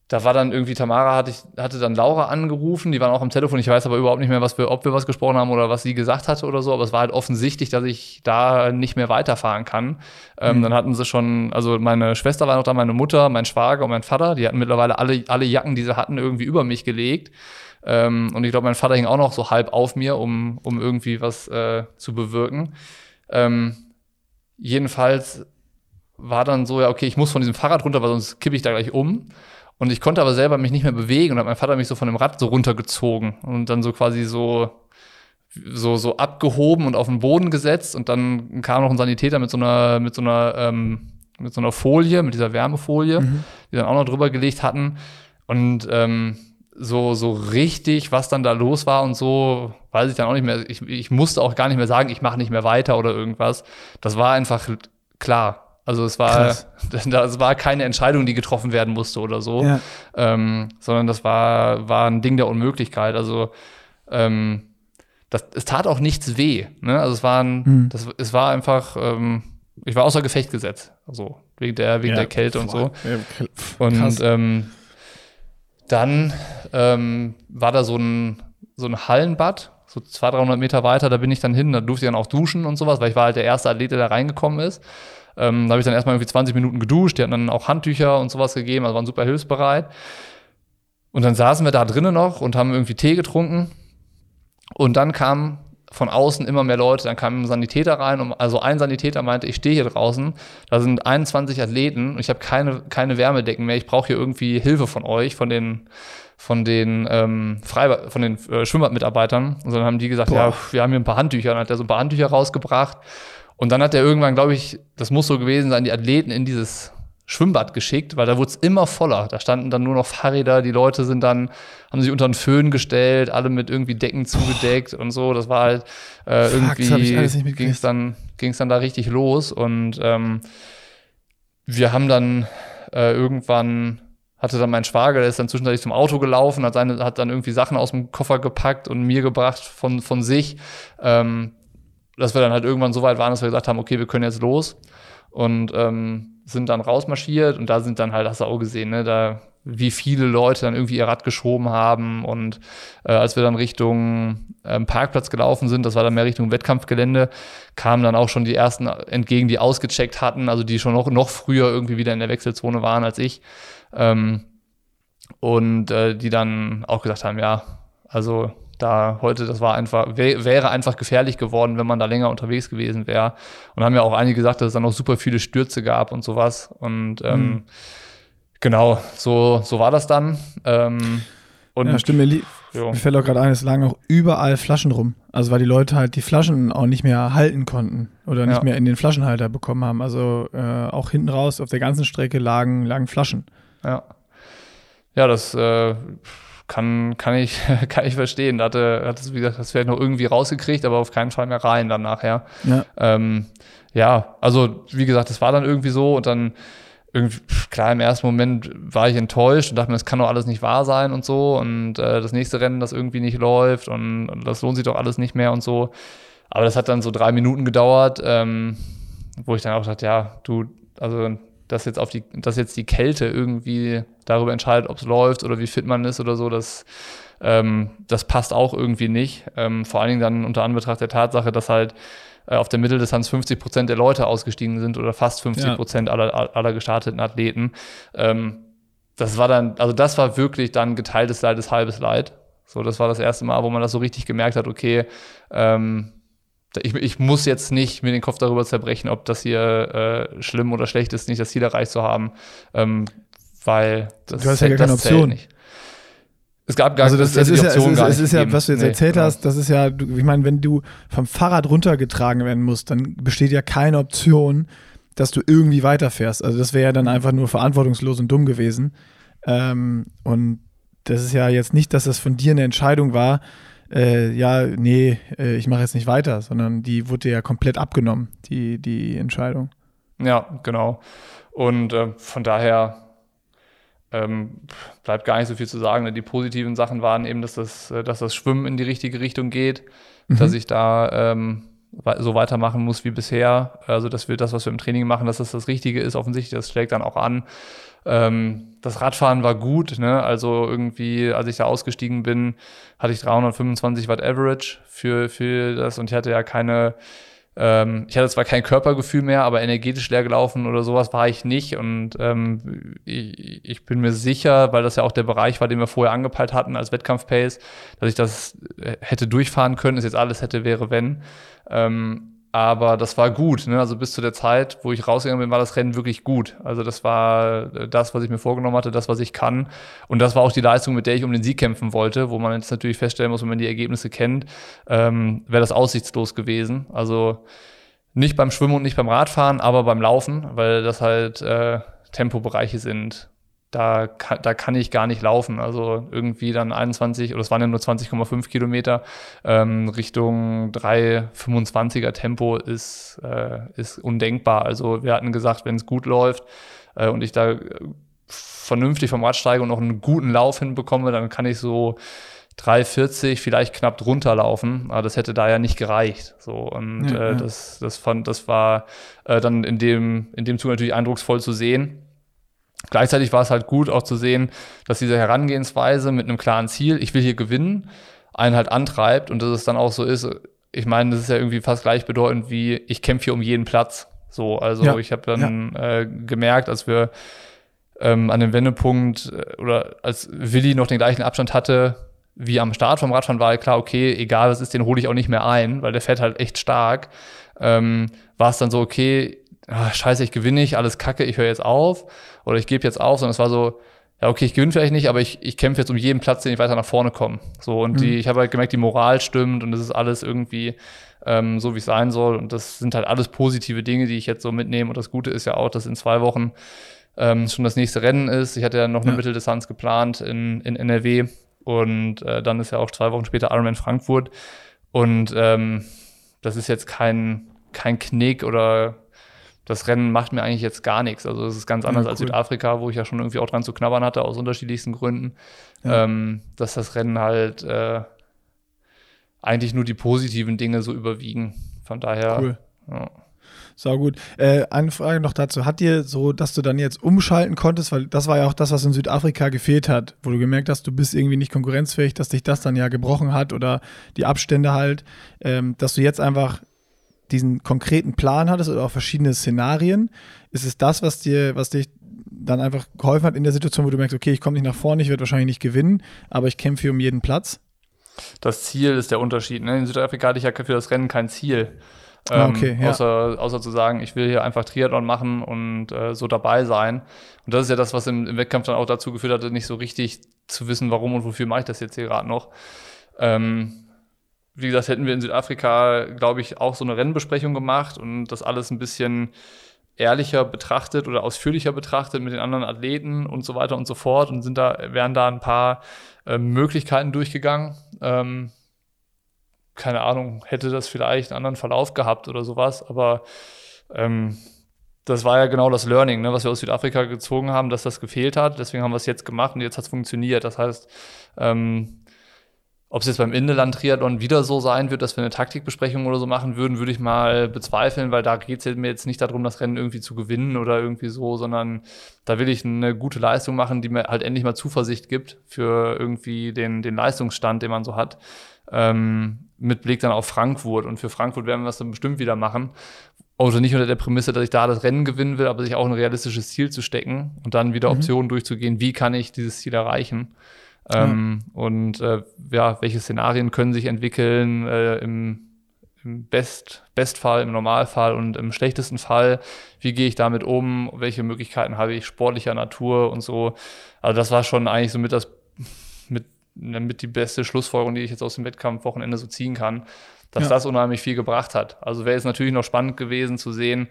Speaker 2: da war dann irgendwie Tamara hatte ich hatte dann Laura angerufen, die waren auch am Telefon. Ich weiß aber überhaupt nicht mehr, was wir, ob wir was gesprochen haben oder was sie gesagt hatte oder so. Aber es war halt offensichtlich, dass ich da nicht mehr weiterfahren kann. Ähm, Dann hatten sie schon, also meine Schwester war noch da, meine Mutter, mein Schwager und mein Vater. Die hatten mittlerweile alle alle Jacken, die sie hatten, irgendwie über mich gelegt. Ähm, und ich glaube, mein Vater hing auch noch so halb auf mir, um um irgendwie was äh, zu bewirken. Ähm, jedenfalls war dann so, ja, okay, ich muss von diesem Fahrrad runter, weil sonst kippe ich da gleich um. Und ich konnte aber selber mich nicht mehr bewegen und hat mein Vater mich so von dem Rad so runtergezogen und dann so quasi so, so, so abgehoben und auf den Boden gesetzt. Und dann kam noch ein Sanitäter mit so einer, mit so einer, ähm, mit so einer Folie, mit dieser Wärmefolie, die dann auch noch drüber gelegt hatten. Und ähm, so, so richtig, was dann da los war und so, weiß ich dann auch nicht mehr. Ich, ich musste auch gar nicht mehr sagen, ich mache nicht mehr weiter oder irgendwas. Das war einfach klar. Also es war, das war keine Entscheidung, die getroffen werden musste oder so,
Speaker 1: Ja.
Speaker 2: ähm, sondern das war, war ein Ding der Unmöglichkeit. Also ähm, das, es tat auch nichts weh. Ne? Also es war, ein,
Speaker 1: Mhm.
Speaker 2: das, es war einfach, ähm, ich war außer Gefecht gesetzt, also wegen der, wegen
Speaker 1: Ja.
Speaker 2: der Kälte und so.
Speaker 1: Ja,
Speaker 2: Und ähm, dann ähm, war da so ein, so ein Hallenbad, so 200, 300 Meter weiter, da bin ich dann hin, da durfte ich dann auch duschen und sowas, weil ich war halt der erste Athlet, der da reingekommen ist. Ähm, da habe ich dann erstmal irgendwie 20 Minuten geduscht, die hatten dann auch Handtücher und sowas gegeben, also waren super hilfsbereit. Und dann saßen wir da drinnen noch und haben irgendwie Tee getrunken. Und dann kam von außen immer mehr Leute, dann kam ein Sanitäter rein, und, also ein Sanitäter meinte, ich stehe hier draußen, da sind 21 Athleten und ich habe keine, keine Wärmedecken mehr, ich brauche hier irgendwie Hilfe von euch, von den von den ähm, Freibad, von den äh, Schwimmbadmitarbeitern. Und dann haben die gesagt, Boah. ja, wir haben hier ein paar Handtücher. Dann hat er so ein paar Handtücher rausgebracht. Und dann hat er irgendwann, glaube ich, das muss so gewesen sein, die Athleten in dieses Schwimmbad geschickt, weil da wurde es immer voller. Da standen dann nur noch Fahrräder, die Leute sind dann, haben sich unter den Föhn gestellt, alle mit irgendwie Decken zugedeckt und so. Das war halt äh, Fuck, irgendwie ging es dann, ging's dann da richtig los. Und ähm, wir haben dann äh, irgendwann hatte dann mein Schwager, der ist dann zwischendurch zum Auto gelaufen, hat, seine, hat dann irgendwie Sachen aus dem Koffer gepackt und mir gebracht von, von sich, ähm, dass wir dann halt irgendwann so weit waren, dass wir gesagt haben, okay, wir können jetzt los und ähm, sind dann rausmarschiert und da sind dann halt, hast du auch gesehen, ne, da wie viele Leute dann irgendwie ihr Rad geschoben haben und äh, als wir dann Richtung ähm, Parkplatz gelaufen sind, das war dann mehr Richtung Wettkampfgelände, kamen dann auch schon die ersten entgegen, die ausgecheckt hatten, also die schon noch, noch früher irgendwie wieder in der Wechselzone waren als ich ähm, und äh, die dann auch gesagt haben, ja, also da heute, das war einfach, wär, wäre einfach gefährlich geworden, wenn man da länger unterwegs gewesen wäre. Und haben ja auch einige gesagt, dass es dann noch super viele Stürze gab und sowas. Und ähm, mhm. genau, so, so war das dann. Ähm,
Speaker 1: und ja, stimmt, mir, mir fällt auch gerade ein, es lagen auch überall Flaschen rum. Also weil die Leute halt die Flaschen auch nicht mehr halten konnten oder nicht ja. mehr in den Flaschenhalter bekommen haben. Also äh, auch hinten raus auf der ganzen Strecke lagen, lagen Flaschen.
Speaker 2: Ja. Ja, das äh, kann, kann, ich, kann ich verstehen. Da hatte, hat es, wie gesagt, das vielleicht noch irgendwie rausgekriegt, aber auf keinen Fall mehr rein dann nachher. Ja. Ähm, ja, also wie gesagt, das war dann irgendwie so und dann irgendwie, klar, im ersten Moment war ich enttäuscht und dachte mir, das kann doch alles nicht wahr sein und so und äh, das nächste Rennen, das irgendwie nicht läuft und, und, das lohnt sich doch alles nicht mehr und so. Aber das hat dann so drei Minuten gedauert, ähm, wo ich dann auch dachte, ja, du, also dass jetzt auf die, dass jetzt die Kälte irgendwie darüber entscheidet, ob es läuft oder wie fit man ist oder so, das, ähm, das passt auch irgendwie nicht. Ähm, vor allen Dingen dann unter Anbetracht der Tatsache, dass halt äh, auf der Mitteldistanz 50 Prozent der Leute ausgestiegen sind oder fast 50 Prozent ja. aller, aller gestarteten Athleten. Ähm, das war dann, also das war wirklich dann geteiltes Leid ist halbes Leid. So, das war das erste Mal, wo man das so richtig gemerkt hat, okay, ähm, ich, ich, muss jetzt nicht mir den Kopf darüber zerbrechen, ob das hier äh, schlimm oder schlecht ist, nicht das Ziel erreicht zu haben, ähm, weil
Speaker 1: das, du hast ja keine Option. Nicht.
Speaker 2: Es gab gar
Speaker 1: also das, das ist ja, es ist, es ist ja, was du jetzt nee, erzählt genau. hast, das ist ja, du, ich meine, wenn du vom Fahrrad runtergetragen werden musst, dann besteht ja keine Option, dass du irgendwie weiterfährst. Also das wäre ja dann einfach nur verantwortungslos und dumm gewesen. Ähm, und das ist ja jetzt nicht, dass das von dir eine Entscheidung war, äh, ja, nee, äh, ich mache jetzt nicht weiter, sondern die wurde ja komplett abgenommen, die, die Entscheidung.
Speaker 2: Ja, genau. Und äh, von daher ähm, bleibt gar nicht so viel zu sagen. Die positiven Sachen waren eben, dass das, äh, dass das Schwimmen in die richtige Richtung geht, mhm. dass ich da ähm, so weitermachen muss wie bisher. Also, dass wir das, was wir im Training machen, dass das das Richtige ist. Offensichtlich, das schlägt dann auch an. Ähm, das Radfahren war gut, ne? Also irgendwie, als ich da ausgestiegen bin, hatte ich 325 Watt Average für, für das und ich hatte ja keine, ähm, ich hatte zwar kein Körpergefühl mehr, aber energetisch leer gelaufen oder sowas war ich nicht. Und ähm, ich, ich bin mir sicher, weil das ja auch der Bereich war, den wir vorher angepeilt hatten als Wettkampf-Pace, dass ich das äh, hätte durchfahren können, ist jetzt alles hätte, wäre, wenn. Ähm, aber das war gut. Ne? Also bis zu der Zeit, wo ich rausgegangen bin, war das Rennen wirklich gut. Also das war äh, das, was ich mir vorgenommen hatte, das, was ich kann. Und das war auch die Leistung, mit der ich um den Sieg kämpfen wollte, wo man jetzt natürlich feststellen muss, wenn man die Ergebnisse kennt, ähm, wäre das aussichtslos gewesen. Also nicht beim Schwimmen und nicht beim Radfahren, aber beim Laufen, weil das halt äh, Tempobereiche sind, da, kann, da kann ich gar nicht laufen. Also irgendwie dann 21, oder es waren ja nur 20,5 Kilometer, ähm, Richtung 3,25er Tempo ist, äh, ist undenkbar. Also wir hatten gesagt, wenn es gut läuft äh, und ich da äh, vernünftig vom Rad steige und noch einen guten Lauf hinbekomme, dann kann ich so 3,40 vielleicht knapp drunter laufen, aber das hätte da ja nicht gereicht. So und ja, äh, ja. das, das fand, das war äh, dann in dem in dem Zug natürlich eindrucksvoll zu sehen. Gleichzeitig war es halt gut auch zu sehen, dass diese Herangehensweise mit einem klaren Ziel, ich will hier gewinnen, einen halt antreibt und dass es dann auch so ist, ich meine, das ist ja irgendwie fast gleichbedeutend wie, ich kämpfe hier um jeden Platz. So, also ja. ich habe dann ja. äh, gemerkt, als wir ähm, an dem Wendepunkt äh, oder als Willi noch den gleichen Abstand hatte wie am Start vom Radfahren war halt klar, okay, egal was ist, den hole ich auch nicht mehr ein, weil der fährt halt echt stark. Ähm, war es dann so, okay, ach, scheiße, ich gewinne nicht, alles kacke, ich höre jetzt auf oder ich gebe jetzt auf, sondern es war so, ja, okay, ich gewinne vielleicht nicht, aber ich, ich kämpfe jetzt um jeden Platz, den ich weiter nach vorne komme. So, und mhm. die, ich habe halt gemerkt, die Moral stimmt und es ist alles irgendwie ähm, so, wie es sein soll. Und das sind halt alles positive Dinge, die ich jetzt so mitnehme. Und das Gute ist ja auch, dass in zwei Wochen ähm, schon das nächste Rennen ist. Ich hatte ja noch eine ja. Mitteldistanz geplant in, in NRW und äh, dann ist ja auch zwei Wochen später Ironman Frankfurt. Und ähm, das ist jetzt kein, kein Knick oder das Rennen macht mir eigentlich jetzt gar nichts. Also es ist ganz anders ja, cool. als Südafrika, wo ich ja schon irgendwie auch dran zu knabbern hatte, aus unterschiedlichsten Gründen. Ja. Ähm, dass das Rennen halt äh, eigentlich nur die positiven Dinge so überwiegen. Von daher. Cool. Ja.
Speaker 1: So gut. Äh, eine Frage noch dazu. Hat dir so, dass du dann jetzt umschalten konntest, weil das war ja auch das, was in Südafrika gefehlt hat, wo du gemerkt hast, du bist irgendwie nicht konkurrenzfähig, dass dich das dann ja gebrochen hat oder die Abstände halt, ähm, dass du jetzt einfach diesen konkreten Plan hattest oder auch verschiedene Szenarien. Ist es das, was dir, was dich dann einfach geholfen hat in der Situation, wo du merkst, okay, ich komme nicht nach vorne, ich werde wahrscheinlich nicht gewinnen, aber ich kämpfe um jeden Platz?
Speaker 2: Das Ziel ist der Unterschied. Ne? In Südafrika hatte ich ja für das Rennen kein Ziel. Ah, okay, ähm, ja. außer, außer zu sagen, ich will hier einfach Triathlon machen und äh, so dabei sein. Und das ist ja das, was im, im, Wettkampf dann auch dazu geführt hat, nicht so richtig zu wissen, warum und wofür mache ich das jetzt hier gerade noch. Ähm, wie gesagt, hätten wir in Südafrika, glaube ich, auch so eine Rennbesprechung gemacht und das alles ein bisschen ehrlicher betrachtet oder ausführlicher betrachtet mit den anderen Athleten und so weiter und so fort und sind da, wären da ein paar äh, Möglichkeiten durchgegangen. Ähm, keine Ahnung, hätte das vielleicht einen anderen Verlauf gehabt oder sowas, aber ähm, das war ja genau das Learning, ne, was wir aus Südafrika gezogen haben, dass das gefehlt hat. Deswegen haben wir es jetzt gemacht und jetzt hat es funktioniert. Das heißt, ähm, ob es jetzt beim Inland-Triathlon wieder so sein wird, dass wir eine Taktikbesprechung oder so machen würden, würde ich mal bezweifeln, weil da geht es mir jetzt nicht darum, das Rennen irgendwie zu gewinnen oder irgendwie so, sondern da will ich eine gute Leistung machen, die mir halt endlich mal Zuversicht gibt für irgendwie den, den Leistungsstand, den man so hat. Ähm, mit Blick dann auf Frankfurt. Und für Frankfurt werden wir das dann bestimmt wieder machen. Also nicht unter der Prämisse, dass ich da das Rennen gewinnen will, aber sich auch ein realistisches Ziel zu stecken und dann wieder mhm. Optionen durchzugehen, wie kann ich dieses Ziel erreichen. Ähm, mhm. Und äh, ja, welche Szenarien können sich entwickeln äh, im, im Best, Bestfall, im Normalfall und im schlechtesten Fall? Wie gehe ich damit um? Welche Möglichkeiten habe ich sportlicher Natur und so? Also das war schon eigentlich so mit das mit, mit die beste Schlussfolgerung, die ich jetzt aus dem Wettkampfwochenende so ziehen kann, dass ja. das unheimlich viel gebracht hat. Also wäre es natürlich noch spannend gewesen zu sehen,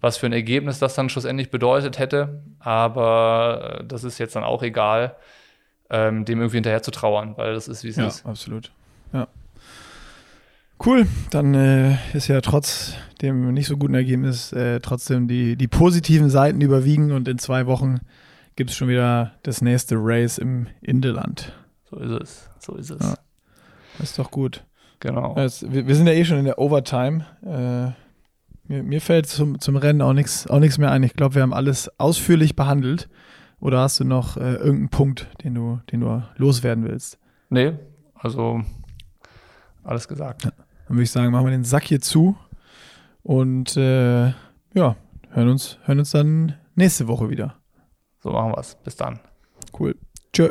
Speaker 2: was für ein Ergebnis das dann schlussendlich bedeutet hätte. Aber äh, das ist jetzt dann auch egal ähm, dem irgendwie hinterher zu trauern, weil das ist, wie es
Speaker 1: ja,
Speaker 2: ist.
Speaker 1: Absolut. Ja. Cool, dann äh, ist ja trotz dem nicht so guten Ergebnis äh, trotzdem die, die positiven Seiten überwiegen und in zwei Wochen gibt es schon wieder das nächste Race im Indeland.
Speaker 2: So ist es, so ist es.
Speaker 1: Ja. Das ist doch gut.
Speaker 2: Genau.
Speaker 1: Das, wir, wir, sind ja eh schon in der Overtime. Äh, mir, mir, fällt zum, zum Rennen auch nichts auch mehr ein. Ich glaube, wir haben alles ausführlich behandelt. Oder hast du noch äh, irgendeinen Punkt, den du, den du loswerden willst?
Speaker 2: Nee, also alles gesagt. Ja,
Speaker 1: dann würde ich sagen, machen wir den Sack hier zu und äh, ja, hören uns, hören uns dann nächste Woche wieder.
Speaker 2: So machen wir es. Bis dann.
Speaker 1: Cool. Tschö.